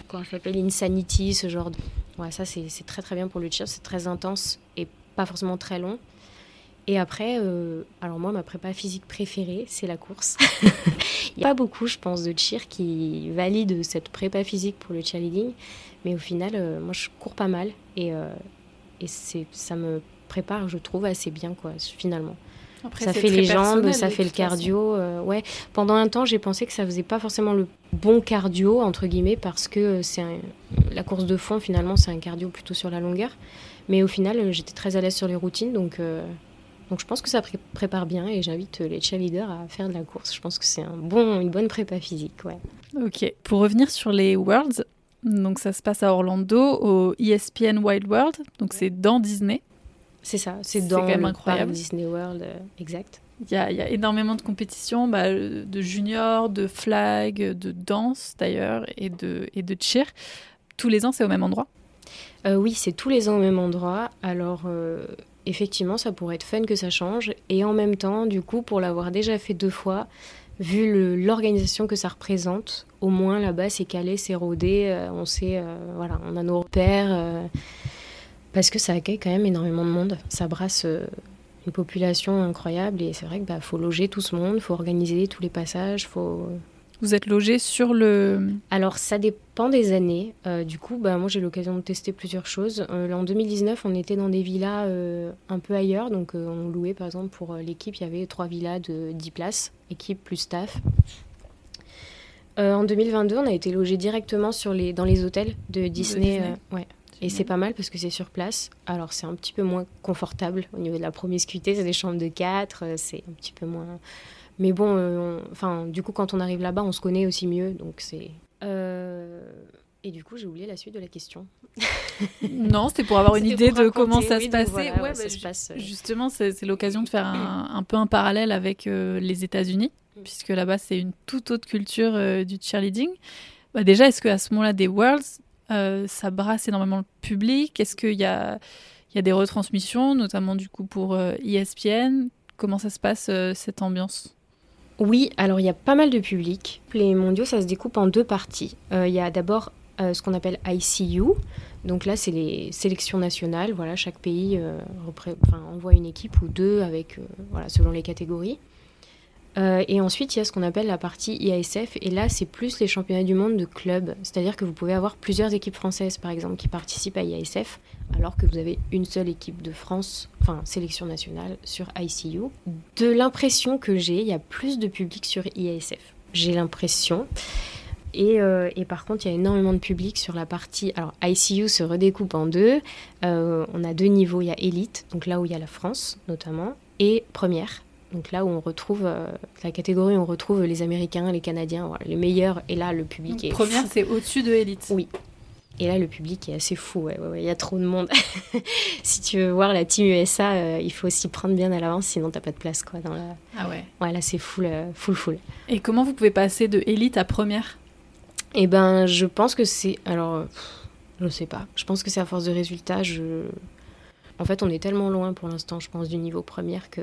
quand ça s'appelle Insanity, ce genre de. Ouais, ça, c'est très très bien pour le cheer, c'est très intense et pas forcément très long. Et après, euh, alors moi, ma prépa physique préférée, c'est la course. Il n'y a pas beaucoup, je pense, de cheer qui valident cette prépa physique pour le cheerleading. Mais au final, euh, moi, je cours pas mal. Et, euh, et ça me prépare, je trouve, assez bien, quoi, finalement. Ça fait les jambes, ça fait le cardio. ouais. Pendant un temps, j'ai pensé que ça faisait pas forcément le bon cardio, entre guillemets, parce que c'est la course de fond, finalement, c'est un cardio plutôt sur la longueur. Mais au final, j'étais très à l'aise sur les routines, donc donc je pense que ça prépare bien et j'invite les cheerleaders à faire de la course. Je pense que c'est un bon, une bonne prépa physique. Ouais. Ok. Pour revenir sur les Worlds, donc ça se passe à Orlando au ESPN Wild World. Donc c'est dans Disney. C'est ça, c'est dans quand même incroyable. Disney World, euh, exact. Il y, a, il y, a, énormément de compétitions, bah, de juniors, de flag, de danse d'ailleurs, et de, et de cheer. Tous les ans, c'est au même endroit? Euh, Oui, c'est tous les ans au même endroit. Alors, euh, effectivement, ça pourrait être fun que ça change. Et en même temps, du coup, pour l'avoir déjà fait deux fois, vu l'organisation que ça représente, au moins là-bas, c'est calé, c'est rodé, on sait, voilà, on a nos repères. Euh, parce que ça accueille quand même énormément de monde. Ça brasse une population incroyable et c'est vrai qu'il bah, faut loger tout ce monde, il faut organiser tous les passages, faut vous êtes logé sur le... Alors ça dépend des années. Euh, du coup, bah, moi j'ai l'occasion de tester plusieurs choses. Euh, en 2019, on était dans des villas euh, un peu ailleurs. Donc on louait par exemple pour l'équipe, il y avait trois villas de 10 places, équipe plus staff. en 2022, on a été logé directement sur les, dans les hôtels de Disney. ouais. Et c'est pas mal parce que c'est sur place. Alors c'est un petit peu moins confortable au niveau de la promiscuité. C'est des chambres de 4, c'est un petit peu moins mais bon, euh, enfin, du coup, quand on arrive là-bas, on se connaît aussi mieux, donc c'est. Euh, et du coup, j'ai oublié la suite de la question. non, c'était pour avoir une idée de comment ça, se passait. ouais, ça se passe, euh. Justement, c'est l'occasion de faire un, peu un parallèle avec les États-Unis, mm. puisque là-bas, c'est une toute autre culture du cheerleading. Bah, déjà, est-ce qu'à ce, moment-là, des Worlds, ça brasse énormément le public Est-ce qu'il y a, des retransmissions, notamment du coup pour ESPN Comment ça se passe, cette ambiance? Oui, alors il y a pas mal de public. Les mondiaux, ça se découpe en deux parties. Euh, il y a d'abord euh, ce qu'on appelle ICU. Donc là, c'est les sélections nationales. Voilà, chaque pays euh, envoie une équipe ou deux avec, voilà, selon les catégories. Euh, et ensuite, il y a ce qu'on appelle la partie IASF, et là, c'est plus les championnats du monde de clubs. C'est-à-dire que vous pouvez avoir plusieurs équipes françaises, par exemple, qui participent à IASF, alors que vous avez une seule équipe de France, enfin, sélection nationale, sur ICU. De l'impression que j'ai, il y a plus de public sur IASF. J'ai l'impression. Et, euh, et, par contre, il y a énormément de public sur la partie. Alors, ICU se redécoupe en deux. Euh, on a deux niveaux. Il y a élite, donc là où il y a la France notamment, et première, donc là où on retrouve euh, la catégorie, on retrouve les Américains, les Canadiens, les meilleurs. Et là, le public est. Première, c'est au-dessus de Elite. Oui. Et là, le public est assez fou. Ouais, il y a trop de monde. si tu veux voir la team USA, euh, il faut s'y prendre bien à l'avance, sinon t'as pas de place quoi. Dans la... Ah ouais. Ouais, là c'est full, euh, full, full. Et comment vous pouvez passer de élite à première? Eh ben, je pense que c'est. Alors, je sais pas. Je pense que c'est à force de résultats. Je... En fait, on est tellement loin pour l'instant, je pense, du niveau première que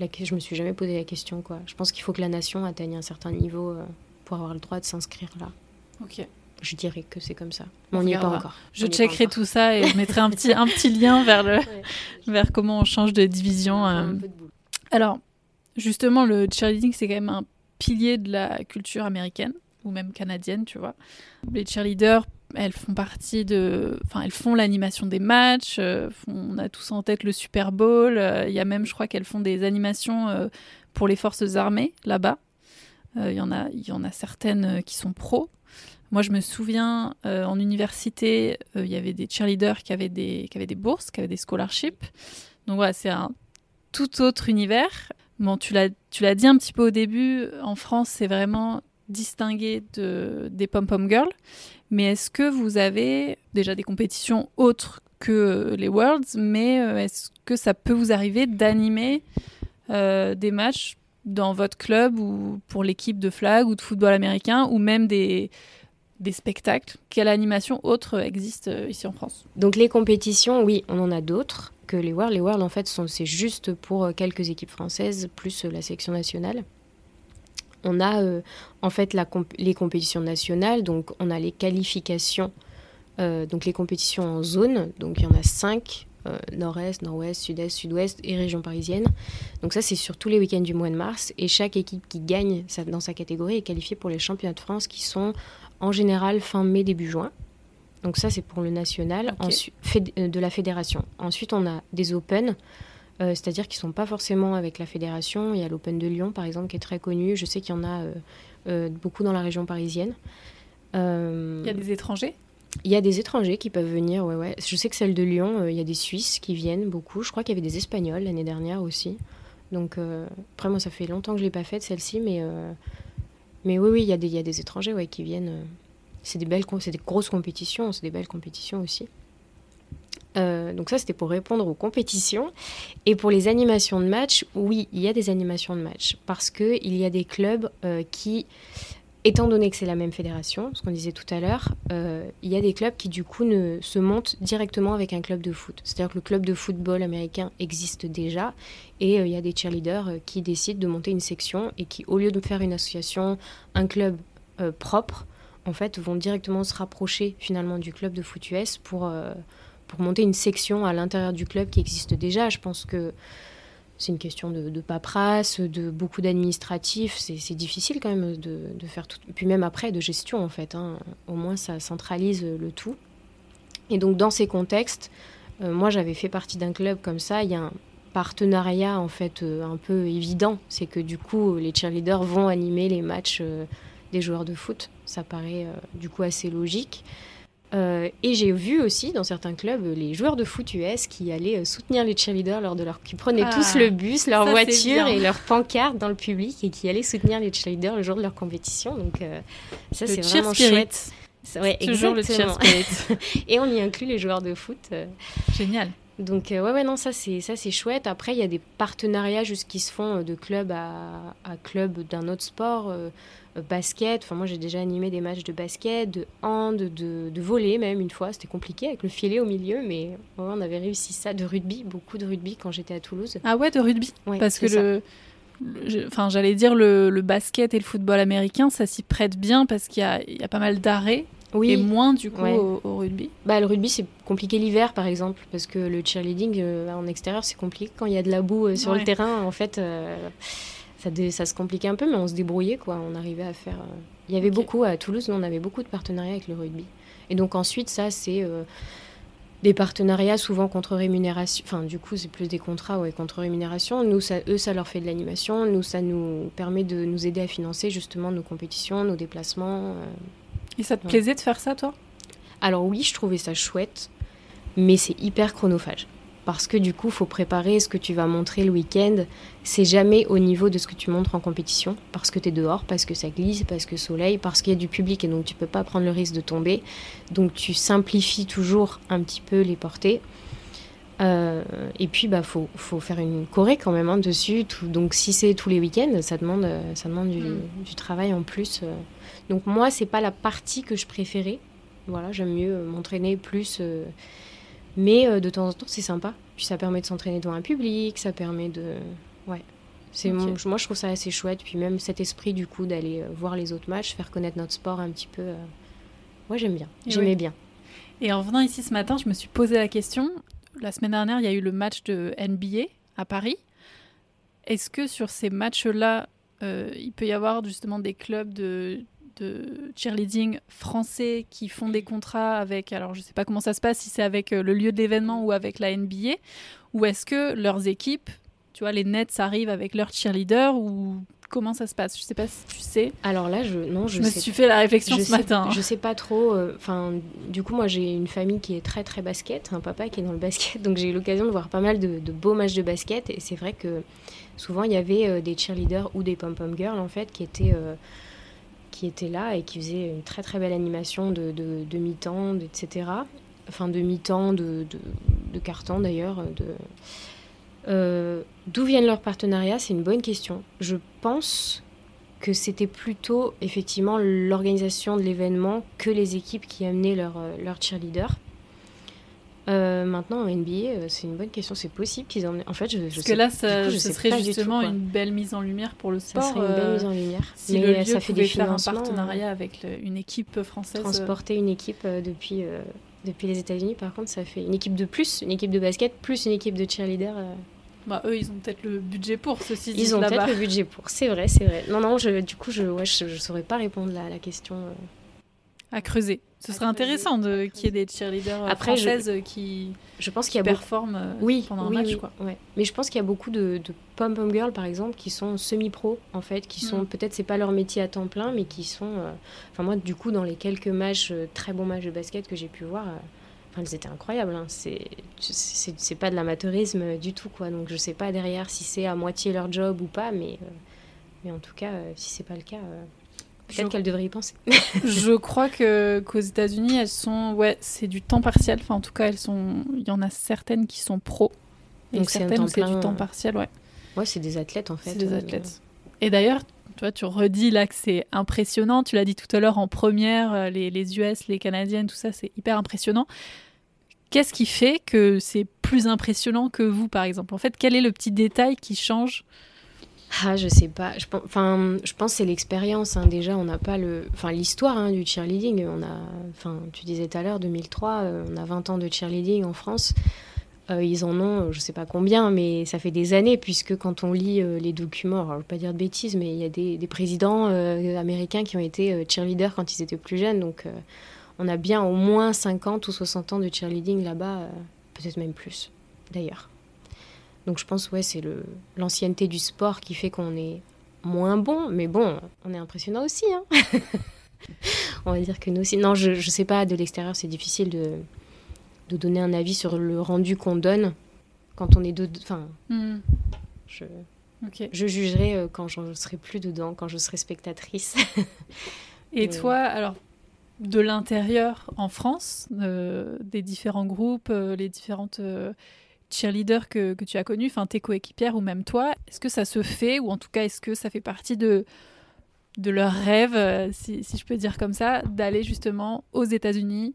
la, je me suis jamais posé la question. Quoi. Je pense qu'il faut que la nation atteigne un certain niveau euh, pour avoir le droit de s'inscrire là. Ok. Je dirais que c'est comme ça. Mais on n'y est pas encore. Je checkerai tout ça et je mettrai un petit, un petit lien vers, le, vers comment on change de division. Euh. Alors, justement, le cheerleading, c'est quand même un pilier de la culture américaine ou même canadienne, tu vois. Les cheerleaders elles font partie de. Enfin, elles font l'animation des matchs. Euh, on a tous en tête le Super Bowl. Euh, il y a même, je crois, qu'elles font des animations euh, pour les forces armées là-bas. Il y, en a, y en a certaines qui sont pros. Moi, je me souviens, en université, il y avait des cheerleaders qui avaient des, qui avaient des bourses, qui avaient des scholarships. Donc voilà, c'est un tout autre univers. Bon, tu l'as dit un petit peu au début, en France, c'est vraiment distingué de, des pom-pom girls. Mais est-ce que vous avez déjà des compétitions autres que les Worlds, mais euh, est-ce que ça peut vous arriver d'animer euh, des matchs dans votre club ou pour l'équipe de flag ou de football américain ou même des, des spectacles? Quelle animation autre existe euh, ici en France? Donc les compétitions, oui, on en a d'autres que les Worlds. Les Worlds, en fait, c'est juste pour quelques équipes françaises plus la sélection nationale on a euh, en fait les compétitions nationales, donc on a les qualifications, euh, donc les compétitions en zone, donc il y en a cinq nord-est, nord-ouest, sud-est, sud-ouest et région parisienne. Donc ça, c'est sur tous les week-ends du mois de mars. Et chaque équipe qui gagne dans sa catégorie est qualifiée pour les championnats de France qui sont en général fin mai, début juin. Donc ça, c'est pour le national de la fédération. Ensuite, on a des Open. C'est-à-dire qu'ils ne sont pas forcément avec la fédération. Il y a l'Open de Lyon, par exemple, qui est très connu. Je sais qu'il y en a beaucoup dans la région parisienne. Il y a des étrangers? il y a des étrangers qui peuvent venir, ouais, ouais. Je sais que celle de Lyon, euh, il y a des Suisses qui viennent beaucoup. Je crois qu'il y avait des Espagnols l'année dernière aussi. Donc, euh, après, moi, ça fait longtemps que je ne l'ai pas faite, celle-ci, mais, euh, mais oui, oui, il y, a des, il y a des étrangers ouais, qui viennent. c'est des, belles, c'est des grosses compétitions, c'est des belles compétitions aussi. Donc ça, c'était pour répondre aux compétitions. Et pour les animations de match, oui, il y a des animations de match. Parce qu'il y a des clubs qui Étant donné que c'est la même fédération, ce qu'on disait tout à l'heure, euh, il y a des clubs qui du coup ne, se montent directement avec un club de foot. C'est-à-dire que le club de football américain existe déjà et euh, il y a des cheerleaders euh, qui décident de monter une section et qui, au lieu de faire une association, un club propre, en fait, vont directement se rapprocher finalement du club de foot US pour, pour monter une section à l'intérieur du club qui existe déjà. Je pense que c'est une question de, paperasse, de beaucoup d'administratifs. C'est difficile quand même de, faire tout. Puis même après, de gestion en fait. Hein. Au moins, ça centralise le tout. Et donc, dans ces contextes, euh, moi, j'avais fait partie d'un club comme ça. Il y a un partenariat en fait euh, un peu évident. C'est que du coup, les cheerleaders vont animer les matchs euh, des joueurs de foot. Ça paraît du coup assez logique. Euh, et j'ai vu aussi dans certains clubs les joueurs de foot US qui allaient euh, soutenir les cheerleaders lors de leur, qui prenaient ah, tous le bus, leur voiture et leur pancarte dans le public et qui allaient soutenir les cheerleaders le jour de leur compétition. Donc euh, ça c'est vraiment chouette. Ouais, Toujours exactement. le et on y inclut les joueurs de foot. Génial. Donc ouais, ouais non ça c'est ça c'est chouette. Après il y a des partenariats juste qui se font de club à, à club d'un autre sport. Euh, basket. Enfin, moi, j'ai déjà animé des matchs de basket, de hand, de, de volley même une fois. C'était compliqué avec le filet au milieu, mais on avait réussi ça. De rugby, beaucoup de rugby quand j'étais à Toulouse. Ah ouais, de rugby Parce que le, enfin, j'allais dire le, le, basket et le football américain, ça s'y prête bien parce qu'il y, y a, pas mal d'arrêts. Oui. Et moins du coup au, rugby bah, Le rugby, c'est compliqué l'hiver par exemple, parce que le cheerleading euh, en extérieur, c'est compliqué. Quand il y a de la boue euh, sur le terrain, en fait, ça, se compliquait un peu, mais on se débrouillait, quoi. On arrivait à faire. Euh, il y avait beaucoup à Toulouse, on avait beaucoup de partenariats avec le rugby. Et donc ensuite, ça, c'est euh, des partenariats souvent contre rémunération. Enfin, du coup, c'est plus des contrats ouais, contre rémunération. Nous, ça, eux, ça leur fait de l'animation. Nous, ça nous permet de nous aider à financer justement nos compétitions, nos déplacements. Euh. Et ça te plaisait de faire ça, toi? Alors oui, je trouvais ça chouette, mais c'est hyper chronophage parce que du coup, il faut préparer ce que tu vas montrer le week-end. C'est jamais au niveau de ce que tu montres en compétition, parce que tu es dehors, parce que ça glisse, parce que soleil, parce qu'il y a du public et donc tu peux pas prendre le risque de tomber. Donc tu simplifies toujours un petit peu les portées. Euh, et puis, bah, faut, faut faire une choré quand même hein, dessus. donc, si c'est tous les week-ends, ça demande, ça demande du, mm. travail en plus. Euh. Donc, moi, c'est pas la partie que je préférais. Voilà, j'aime mieux m'entraîner plus. Euh, mais euh, de temps en temps, c'est sympa. Puis ça permet de s'entraîner devant un public, ça permet de. Ouais. C'est moi, je trouve ça assez chouette. Puis même cet esprit, du coup, d'aller euh, voir les autres matchs, faire connaître notre sport un petit peu. Euh, moi, j'aime bien. J'aimais bien. Et en venant ici ce matin, je me suis posé la question. La semaine dernière, il y a eu le match de NBA à Paris. Est-ce que sur ces matchs-là, il peut y avoir justement des clubs de, de cheerleading français qui font des contrats avec, alors je ne sais pas comment ça se passe, si c'est avec euh, le lieu de l'événement ou avec la NBA, ou est-ce que leurs équipes, tu vois, les Nets arrivent avec leurs cheerleaders ou comment ça se passe? Je sais pas si tu sais. Alors là, je non, je, me suis fait la réflexion ce matin. Je sais pas trop. Euh, du coup, moi, j'ai une famille qui est très très basket, un papa qui est dans le basket, donc j'ai eu l'occasion de voir pas mal de, beaux matchs de basket, et c'est vrai que souvent il y avait euh, des cheerleaders ou des pom pom girls en fait qui étaient était là et qui faisait une très très belle animation de, mi-temps, etc. Enfin, de mi-temps, de, quart-temps d'ailleurs. Euh, d'où viennent leurs partenariats C'est une bonne question. Je pense que c'était plutôt effectivement l'organisation de l'événement que les équipes qui amenaient leurs leur cheerleaders. Euh, maintenant, en NBA, euh, c'est une bonne question. C'est possible qu'ils en En fait, je, Parce que là, ça, ce serait justement une belle mise en lumière pour le sport. Ça serait une belle mise en lumière. Si Mais le ça fait des faire un partenariat avec une équipe française. Transporter une équipe depuis Depuis les États-Unis, par contre, ça fait une équipe de plus, une équipe de basket, plus une équipe de cheerleader. Bah, eux, ils ont peut-être le budget pour, ceci Ils ont peut-être le budget pour, c'est vrai, c'est vrai. Non, non, je, du coup, je ne je, saurais pas répondre à la question. À creuser. Ce serait intéressant de qu'il y ait des cheerleaders Après, françaises qui, je pense qu'il y a performent euh, oui, pendant un match. Quoi. Ouais. Mais je pense qu'il y a beaucoup de, de pom-pom girls, par exemple, qui sont semi-pro, en fait, qui sont, mm. peut-être, c'est pas leur métier à temps plein, mais qui sont... Euh, enfin, moi, du coup, dans les quelques matchs, euh, très bons matchs de basket que j'ai pu voir, enfin, elles étaient incroyables. Hein. C'est pas de l'amateurisme du tout, quoi. Donc, je sais pas derrière si c'est à moitié leur job ou pas, mais, mais en tout cas, si c'est pas le cas... Peut-être qu'elle devrait y penser. je crois que qu'aux États-Unis, elles sont ouais, c'est du temps partiel. Enfin, en tout cas, elles sont. Il y en a certaines qui sont pro. Donc certaines c'est du temps euh. partiel, ouais. Ouais, c'est des athlètes en fait. C'est des euh, athlètes. Et d'ailleurs, toi, tu redis là que c'est impressionnant. Tu l'as dit tout à l'heure en première, euh, les, les US, les Canadiennes, tout ça, c'est hyper impressionnant. Qu'est-ce qui fait que c'est plus impressionnant que vous, par exemple? En fait, quel est le petit détail qui change ah, je sais pas. Je, enfin, je pense que c'est l'expérience. Hein. Déjà, on n'a pas le, enfin, l'histoire hein, du cheerleading. On a, enfin, tu disais tout à l'heure, 2003, euh, on a 20 ans de cheerleading en France. Euh, ils en ont, je sais pas combien, mais ça fait des années, puisque quand on lit euh, les documents, alors je ne veux pas dire de bêtises, mais il y a des présidents américains qui ont été cheerleaders quand ils étaient plus jeunes. Donc, on a bien au moins 50 ou 60 ans de cheerleading là-bas, peut-être même plus, d'ailleurs. Donc je pense, ouais, c'est l'ancienneté du sport qui fait qu'on est moins bon, mais bon, on est impressionnant aussi. Hein on va dire que nous aussi. Non, je ne sais pas, de l'extérieur, c'est difficile de, de donner un avis sur le rendu qu'on donne quand on est de. Enfin, hmm. je, je jugerai euh, quand je serai plus dedans, quand je serai spectatrice. Et toi, alors, de l'intérieur en France, euh, des différents groupes, euh, les différentes cheerleader que, que tu as connu, enfin tes coéquipières ou même toi, est-ce que ça se fait ou en tout cas est-ce que ça fait partie de, de leur rêve, euh, si, je peux dire comme ça, d'aller justement aux États-Unis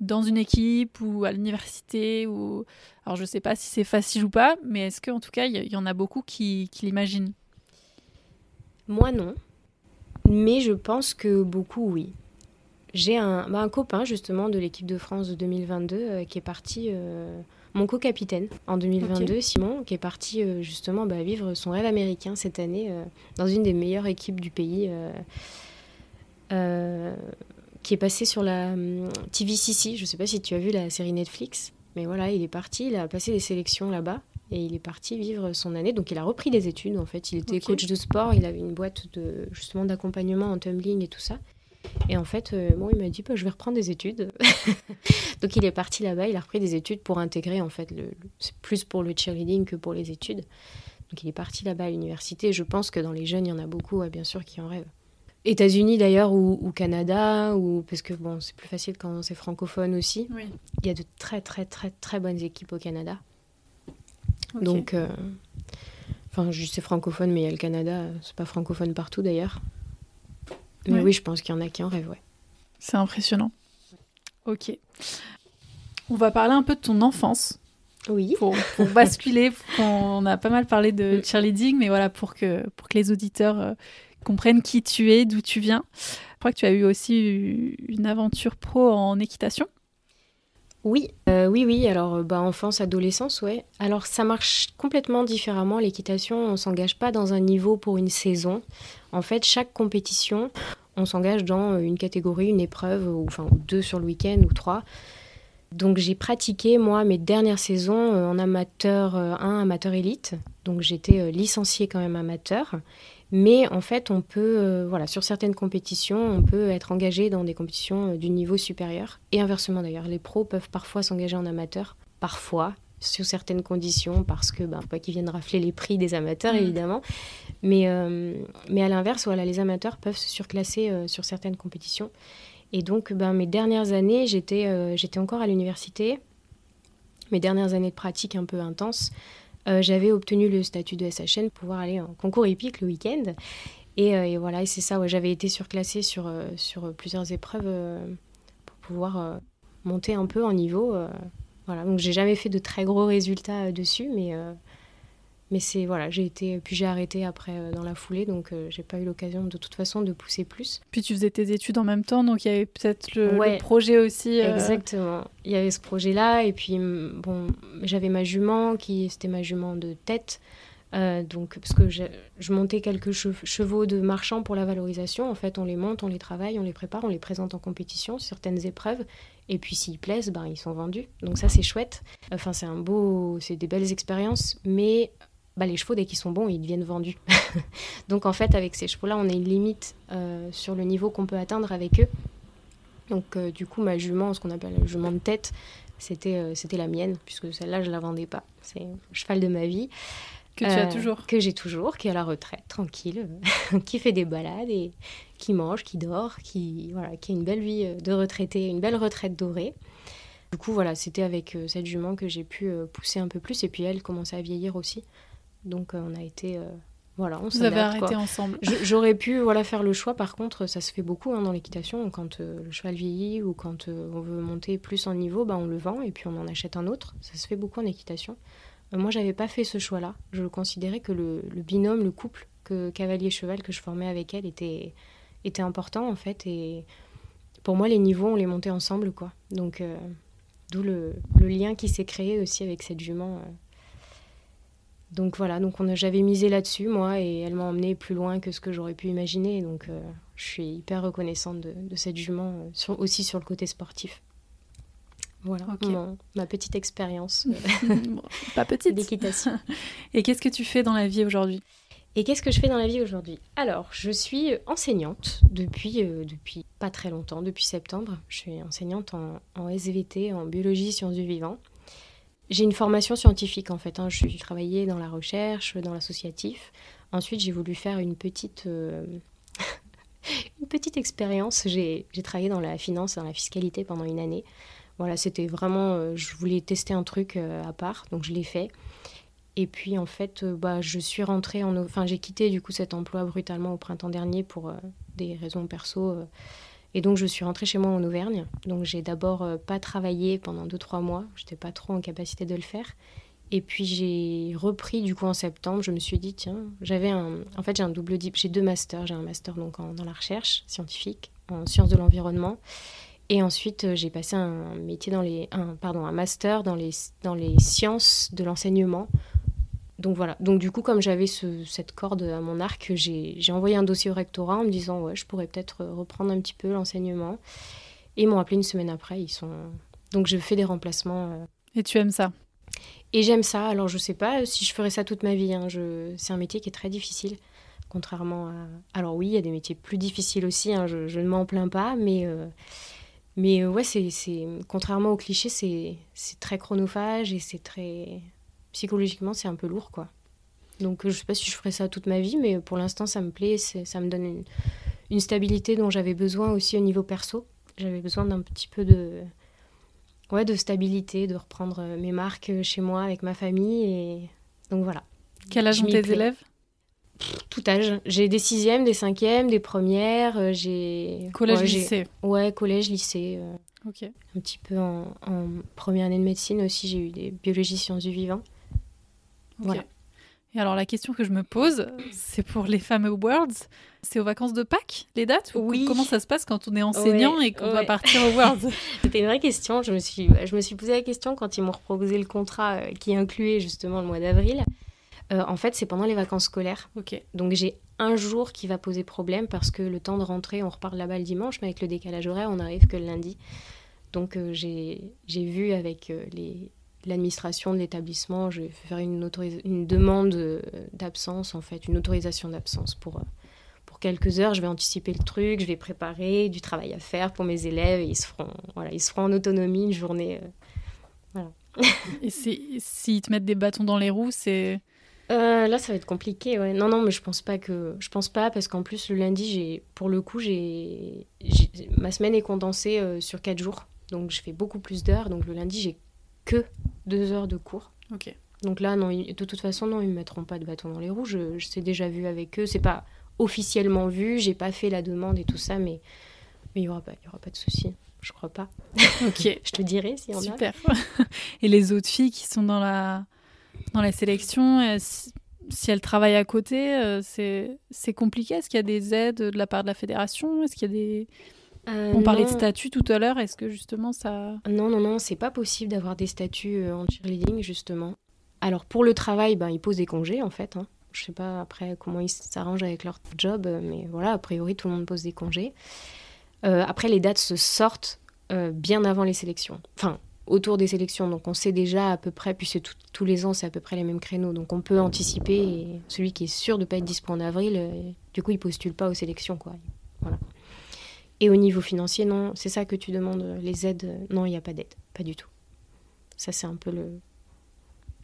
dans une équipe ou à l'université ou alors je sais pas si c'est facile ou pas, mais est-ce qu'en tout cas il y, en a beaucoup qui, qui l'imaginent? Moi non, mais je pense que beaucoup oui. J'ai un, bah, copain justement de l'équipe de France de 2022 euh, qui est parti euh, mon co-capitaine en 2022, Simon, qui est parti euh, justement bah, vivre son rêve américain cette année euh, dans une des meilleures équipes du pays, euh, qui est passé sur la hum, TVCC. Je ne sais pas si tu as vu la série Netflix, mais voilà, il est parti, il a passé des sélections là-bas. Et il est parti vivre son année. Donc, il a repris des études, en fait. Il était coach de sport. Il avait une boîte de, justement d'accompagnement en tumbling et tout ça. Et en fait, euh, bon, il m'a dit, bah, je vais reprendre des études. Donc il est parti là-bas, il a repris des études pour intégrer, en fait, le, c'est plus pour le cheerleading que pour les études. Donc il est parti là-bas à l'université. Je pense que dans les jeunes, il y en a beaucoup, bien sûr, qui en rêvent. États-Unis d'ailleurs ou, Canada ou parce que bon c'est plus facile quand c'est francophone aussi. Il y a de très très très très bonnes équipes au Canada. Donc euh, enfin je sais francophone mais il y a le Canada, c'est pas francophone partout d'ailleurs. Mais oui, je pense qu'il y en a qui en rêvent, ouais. C'est impressionnant. Ok. On va parler un peu de ton enfance. Oui. Pour, basculer, on a pas mal parlé de cheerleading, mais voilà, pour que, pour que les auditeurs euh, comprennent qui tu es, d'où tu viens. Je crois que tu as eu aussi une aventure pro en équitation. Oui, euh, oui, oui. Alors, euh, bah, enfance, adolescence, ouais. Alors, ça marche complètement différemment. L'équitation, on s'engage pas dans un niveau pour une saison. En fait, chaque compétition, on s'engage dans euh, une catégorie, une épreuve, ou, enfin deux sur le week-end ou trois. Donc j'ai pratiqué moi mes dernières saisons en amateur 1, amateur élite. Donc j'étais licenciée quand même amateur. Mais en fait, on peut, euh, voilà, sur certaines compétitions, on peut être engagé dans des compétitions euh, du niveau supérieur. Et inversement d'ailleurs, les pros peuvent parfois s'engager en amateur, parfois, sous certaines conditions, parce que, ben, pas qu'ils viennent rafler les prix des amateurs, mm. évidemment. Mais, euh, mais à l'inverse, voilà, les amateurs peuvent se surclasser sur certaines compétitions. Et donc, ben, mes dernières années, j'étais j'étais encore à l'université. Mes dernières années de pratique un peu intenses, euh, j'avais obtenu le statut de SHN pour pouvoir aller en concours épique le week-end. Et, euh, voilà, et c'est ça, j'avais été surclassée sur, euh, sur plusieurs épreuves pour pouvoir monter un peu en niveau. voilà, donc j'ai jamais fait de très gros résultats dessus, mais, mais c'est voilà, j'ai été puis j'ai arrêté après euh, dans la foulée, donc euh, j'ai pas eu l'occasion de toute façon de pousser plus. Puis tu faisais tes études en même temps, donc il y avait peut-être le, projet aussi. Euh, Exactement, il y avait ce projet-là et puis bon, j'avais ma jument qui c'était ma jument de tête. donc, parce que je, je montais quelques chevaux de marchands pour la valorisation. En fait, on les monte, on les travaille, on les prépare, on les présente en compétition, certaines épreuves. Et puis s'ils plaisent, ben, ils sont vendus. Donc ça, c'est chouette. Enfin, c'est un beau, c'est des belles expériences. Mais bah, les chevaux, dès qu'ils sont bons, ils deviennent vendus. Donc en fait, avec ces chevaux-là, on a une limite euh, sur le niveau qu'on peut atteindre avec eux. Donc euh, du coup, ma jument, ce qu'on appelle la jument de tête, c'était euh, c'était la mienne, puisque celle-là, je la vendais pas. C'est cheval de ma vie. Que tu as toujours Que j'ai toujours, qui est à la retraite, tranquille, qui fait des balades et qui mange, qui dort, qui, voilà, qui a une belle vie de retraité, une belle retraite dorée. Du coup, voilà, c'était avec cette jument que j'ai pu pousser un peu plus. Et puis elle commençait à vieillir aussi. Donc euh, on a été euh, voilà, on Vous avez arrêté ensemble. J'aurais pu voilà faire le choix. Par contre, ça se fait beaucoup hein, dans l'équitation. Quand euh, le cheval vieillit ou quand on veut monter plus en niveau, bah, on le vend et puis on en achète un autre. Ça se fait beaucoup en équitation. moi, j'avais pas fait ce choix-là. Je considérais que le, binôme, le couple que cavalier-cheval que je formais avec elle était était important en fait. Et pour moi, les niveaux, on les montait ensemble, quoi. Donc, d'où le, le, lien qui s'est créé aussi avec cette jument donc voilà, donc j'avais misé là-dessus, moi, et elle m'a emmené plus loin que ce que j'aurais pu imaginer. Donc euh, je suis hyper reconnaissante de, cette jument, euh, aussi sur le côté sportif. Voilà, ma petite expérience. Euh, pas petite. D'équitation. et qu'est-ce que tu fais dans la vie aujourd'hui? Et qu'est-ce que je fais dans la vie aujourd'hui? Alors, je suis enseignante depuis, depuis pas très longtemps, depuis septembre. Je suis enseignante en, en SVT, en biologie, sciences du vivant. J'ai une formation scientifique en fait. Hein. Je suis travaillé dans la recherche, dans l'associatif. Ensuite, j'ai voulu faire une petite, euh, petite expérience. J'ai travaillé dans la finance, dans la fiscalité pendant une année. Voilà, c'était vraiment. Euh, je voulais tester un truc euh, à part, donc je l'ai fait. Et puis en fait, bah, je suis rentrée en. Enfin, j'ai quitté du coup cet emploi brutalement au printemps dernier pour des raisons perso et donc je suis rentrée chez moi en Auvergne. Donc j'ai d'abord euh, pas travaillé pendant 2-3 mois, j'étais pas trop en capacité de le faire. Et puis j'ai repris du coup en septembre, je me suis dit tiens, j'avais un en fait j'ai un double diplôme, j'ai deux masters, j'ai un master donc dans la recherche scientifique en sciences de l'environnement et ensuite euh, j'ai passé un métier dans les un, pardon, un master dans les dans les sciences de l'enseignement donc voilà. Donc du coup, comme j'avais cette corde à mon arc, j'ai envoyé un dossier au rectorat en me disant ouais, je pourrais peut-être reprendre un petit peu l'enseignement. Et ils m'ont appelé une semaine après. Ils sont donc je fais des remplacements. Euh. Et tu aimes ça? Et j'aime ça. Alors je sais pas si je ferais ça toute ma vie. Hein. Je... C'est un métier qui est très difficile, contrairement à. Alors oui, il y a des métiers plus difficiles aussi. Hein. Je... je, ne m'en plains pas, mais. Euh, mais euh, ouais, c'est, contrairement aux clichés, c'est, c'est très chronophage et c'est très, psychologiquement, c'est un peu lourd, quoi. Donc, je sais pas si je ferai ça toute ma vie, mais pour l'instant, ça me plaît. Ça me donne une, stabilité dont j'avais besoin aussi au niveau perso. J'avais besoin d'un petit peu de, ouais, de stabilité, de reprendre mes marques chez moi avec ma famille. Et donc voilà. Quel âge ont tes élèves? Tout âge. J'ai des sixièmes, des cinquièmes, des premières. Euh, j'ai collège, lycée. Ouais, collège, lycée. Euh, ok. Un petit peu en, en, première année de médecine aussi, j'ai eu des biologies sciences du vivant. Voilà. Et alors la question que je me pose, c'est pour les fameux Worlds, c'est aux vacances de Pâques les dates Oui. Comment ça se passe quand on est enseignant et qu'on va partir aux Worlds? C'était une vraie question. Je me suis, je me suis posé la question quand ils m'ont proposé le contrat euh, qui incluait justement le mois d'avril. Euh, en fait, c'est pendant les vacances scolaires. Ok. Donc j'ai un jour qui va poser problème parce que le temps de rentrer, on repart là-bas le dimanche, mais avec le décalage horaire, on n'arrive que le lundi. Donc euh, j'ai vu avec les, l'administration de l'établissement, je vais faire une, une demande euh, d'absence, en fait, une autorisation d'absence pour, euh, pour quelques heures. Je vais anticiper le truc, je vais préparer du travail à faire pour mes élèves et ils se feront, voilà, ils se feront en autonomie une journée. Euh, voilà. et s'ils te mettent des bâtons dans les roues, c'est... là, ça va être compliqué, ouais. Non, non, mais je pense pas que... Je pense pas, parce qu'en plus, le lundi, j'ai... Pour le coup, j'ai... Ma semaine est condensée sur quatre jours. Donc, je fais beaucoup plus d'heures. Donc, le lundi, j'ai que deux heures de cours. Ok. Donc là, non, de toute façon, non, ils ne mettront pas de bâton dans les roues. Je, je déjà vu avec eux. C'est pas officiellement vu. J'ai pas fait la demande et tout ça, mais mais il y aura pas, y aura pas de souci. Je crois pas. Ok. je te dirai si on Super. et les autres filles qui sont dans la dans la sélection, si elle travaille à côté, c'est compliqué? Est-ce qu'il y a des aides de la part de la fédération? Est-ce qu'il y a des On parlait de statut tout à l'heure. Est-ce que justement ça Non, non, non, c'est pas possible d'avoir des statuts en cheerleading justement. Alors pour le travail, ben, ils posent des congés en fait. Hein. Je sais pas après comment ils s'arrangent avec leur job, mais voilà, a priori tout le monde pose des congés. Euh, après, les dates se sortent euh, bien avant les sélections. Enfin, autour des sélections. Donc on sait déjà à peu près, puis tous les ans, c'est à peu près les mêmes créneaux. Donc on peut anticiper. Et celui qui est sûr de ne pas être dispo en avril, euh, du coup, il postule pas aux sélections. Quoi. Voilà. Et au niveau financier, non, c'est ça que tu demandes, les aides. Non, il n'y a pas d'aide, pas du tout. Ça, c'est un peu le,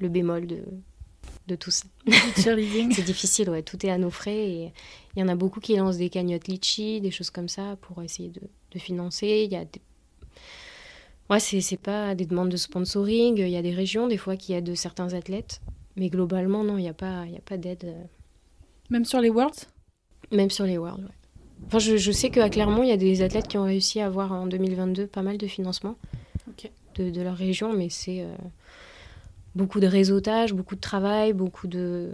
le bémol de, de tout ça. c'est difficile, ouais, tout est à nos frais et il y en a beaucoup qui lancent des cagnottes litchi, des choses comme ça pour essayer de, de financer. Il y a des... Ouais, c'est pas des demandes de sponsoring, il y a des régions des fois qui aident certains athlètes, mais globalement, non, il n'y a pas, y a pas d'aide. Euh. Même sur les Worlds? Même sur les Worlds, ouais. Enfin, je, je sais qu'à Clermont, il y a des athlètes qui ont réussi à avoir en 2022 pas mal de financement de, de, leur région, mais c'est... Euh, beaucoup de réseautage, beaucoup de travail, beaucoup de.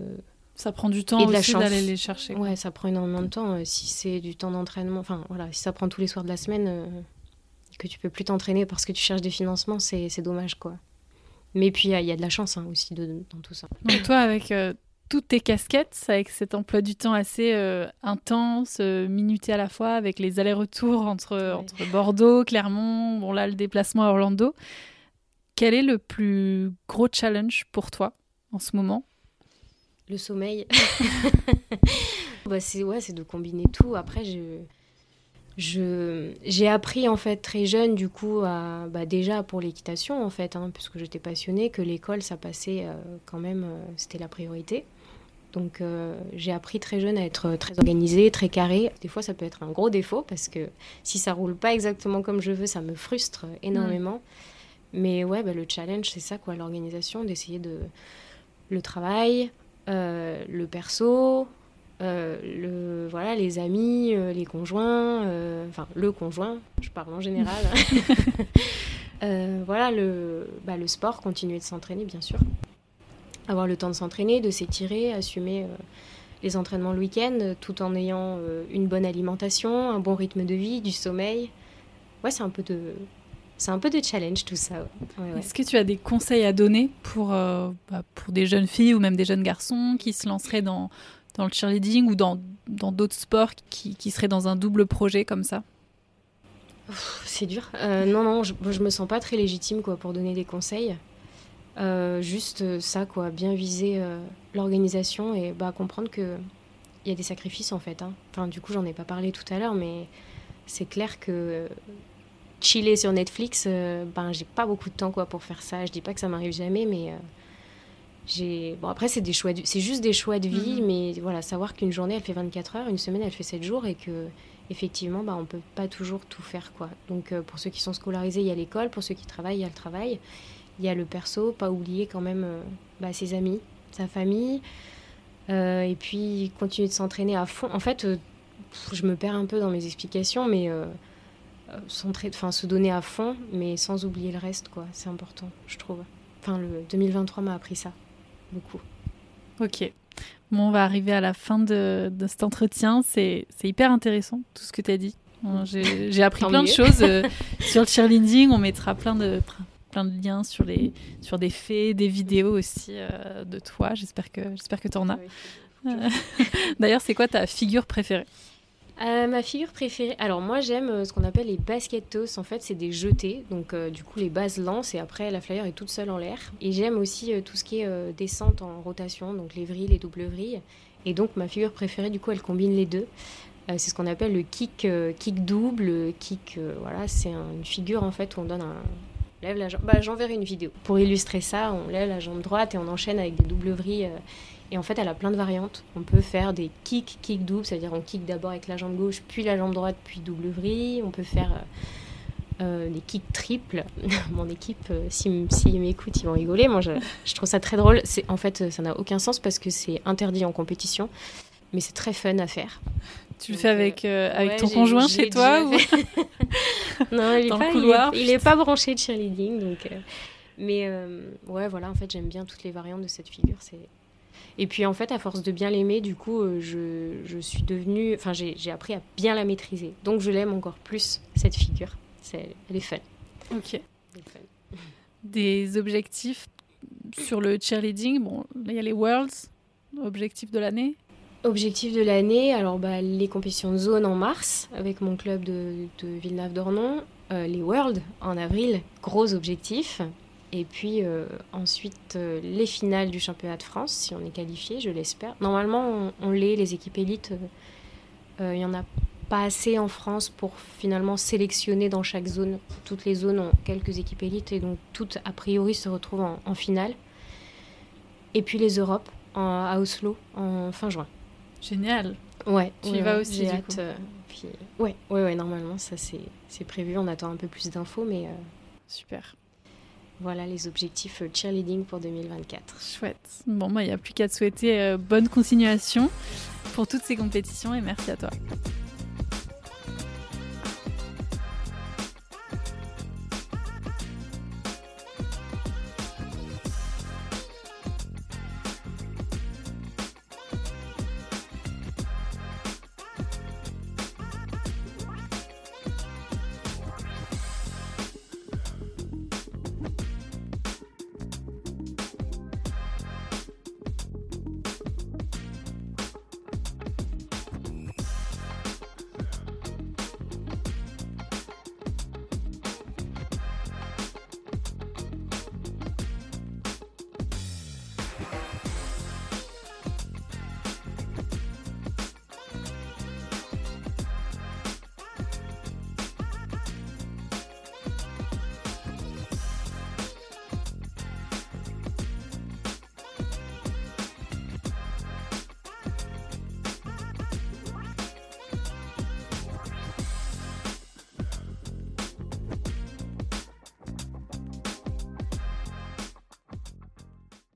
Ça prend du temps aussi d'aller les chercher. Ouais, ça prend énormément de temps. Euh, si c'est du temps d'entraînement, enfin voilà, si ça prend tous les soirs de la semaine, euh, que tu peux plus t'entraîner parce que tu cherches des financements, c'est dommage quoi. Mais puis il y, a de la chance hein, aussi de, dans tout ça. Et toi, avec euh, toutes tes casquettes, avec cet emploi du temps assez intense, minuté à la fois, avec les allers-retours entre, entre Bordeaux, Clermont, bon là le déplacement à Orlando, quel est le plus gros challenge pour toi en ce moment? Le sommeil. bah, c'est ouais, c'est de combiner tout. Après, je, je, j'ai appris en fait très jeune du coup à, bah, déjà pour l'équitation en fait, hein, puisque j'étais passionnée, que l'école ça passait euh, quand même, euh, c'était la priorité. Donc euh, j'ai appris très jeune à être très organisée, très carrée. Des fois ça peut être un gros défaut parce que si ça roule pas exactement comme je veux, ça me frustre énormément. Mais ouais, bah, le challenge, c'est ça, quoi, l'organisation, d'essayer de. Le travail, euh, le perso, euh, le, voilà, les amis, euh, les conjoints, enfin, le conjoint, je parle en général. voilà, le, bah, le sport, continuer de s'entraîner, bien sûr. Avoir le temps de s'entraîner, de s'étirer, assumer les entraînements le week-end, tout en ayant une bonne alimentation, un bon rythme de vie, du sommeil. Ouais, c'est un peu de c'est un peu de challenge tout ça. Est-ce que tu as des conseils à donner pour, euh, bah, pour des jeunes filles ou même des jeunes garçons qui se lanceraient dans, dans le cheerleading ou dans d'autres sports qui, qui, seraient dans un double projet comme ça? C'est dur. Euh, non, non, je, je me sens pas très légitime quoi, pour donner des conseils. Euh, juste ça, quoi, bien viser l'organisation et bah, comprendre qu'il y a des sacrifices en fait. Hein. Enfin, du coup, j'en ai pas parlé tout à l'heure, mais c'est clair que chiller sur Netflix, euh, ben j'ai pas beaucoup de temps quoi pour faire ça. Je dis pas que ça m'arrive jamais, mais euh, j'ai bon après c'est des choix, c'est juste des choix de vie, mhm. mais voilà savoir qu'une journée elle fait 24 heures, une semaine elle fait 7 jours et que effectivement bah on peut pas toujours tout faire quoi. Donc euh, pour ceux qui sont scolarisés il y a l'école, pour ceux qui travaillent il y a le travail, il y a le perso, pas oublier quand même bah, ses amis, sa famille. et puis continuer de s'entraîner à fond. En fait, je me perds un peu dans mes explications, mais enfin, se donner à fond, mais sans oublier le reste, quoi. C'est important, je trouve. Enfin, le 2023 m'a appris ça, beaucoup. Ok. Bon, on va arriver à la fin de, de cet entretien. C'est hyper intéressant, tout ce que tu as dit. J'ai appris plein de choses euh, sur le cheerleading. On mettra plein de, plein de liens sur, les, sur des faits, des vidéos aussi euh, de toi. J'espère que, que tu en as. D'ailleurs, c'est quoi ta figure préférée? Euh, ma figure préférée, alors moi j'aime euh, ce qu'on appelle les basketos. En fait, c'est des jetés, donc euh, du coup les bases lancent et après la flyer est toute seule en l'air. Et j'aime aussi tout ce qui est descente en rotation, donc les vrilles, les doubles vrilles. Et donc ma figure préférée, du coup, elle combine les deux. c'est ce qu'on appelle le kick, kick double, kick. voilà, c'est une figure en fait où on donne un, lève la jambe. Bah, j'enverrai une vidéo pour illustrer ça. On lève la jambe droite et on enchaîne avec des doubles vrilles et en fait, elle a plein de variantes. On peut faire des kicks, kick double, c'est-à-dire on kick d'abord avec la jambe gauche, puis la jambe droite, puis double vrille. On peut faire euh, euh, des kicks triples. Mon équipe, euh, s'ils si, m'écoutent, ils vont rigoler. Moi, je, je, trouve ça très drôle. En fait, ça n'a aucun sens parce que c'est interdit en compétition, mais c'est très fun à faire. Tu le fais avec, avec ton conjoint chez toi ou... Non, il n'est pas, pas, branché de cheerleading. Donc, mais ouais, voilà, en fait, j'aime bien toutes les variantes de cette figure. C'est Et puis en fait, à force de bien l'aimer, du coup, je, je, suis devenue, enfin, j'ai appris à bien la maîtriser. Donc je l'aime encore plus cette figure. C'est, elle est fun. Ok. Des objectifs sur le cheerleading. Bon, là il y a les Worlds, objectif de l'année. Objectif de l'année, alors bah, les compétitions de zone en mars avec mon club de, Villeneuve-d'Ornon, euh, les Worlds en avril, gros objectif. Et puis euh, ensuite euh, les finales du championnat de France, si on est qualifié, je l'espère. Normalement, on, l'est, les équipes élites. Il n'y en a pas assez en France pour finalement sélectionner dans chaque zone. Toutes les zones ont quelques équipes élites et donc toutes, a priori, se retrouvent en, en finale. Et puis les Europes à Oslo en fin juin. Génial. Ouais. Tu y vas aussi. Hâte. Euh, puis, ouais, ouais, ouais, normalement, ça c'est prévu. On attend un peu plus d'infos, mais. Euh, Super. Voilà les objectifs euh, cheerleading pour 2024. Chouette. Bon, moi, il n'y a plus qu'à te souhaiter bonne continuation pour toutes ces compétitions et merci à toi.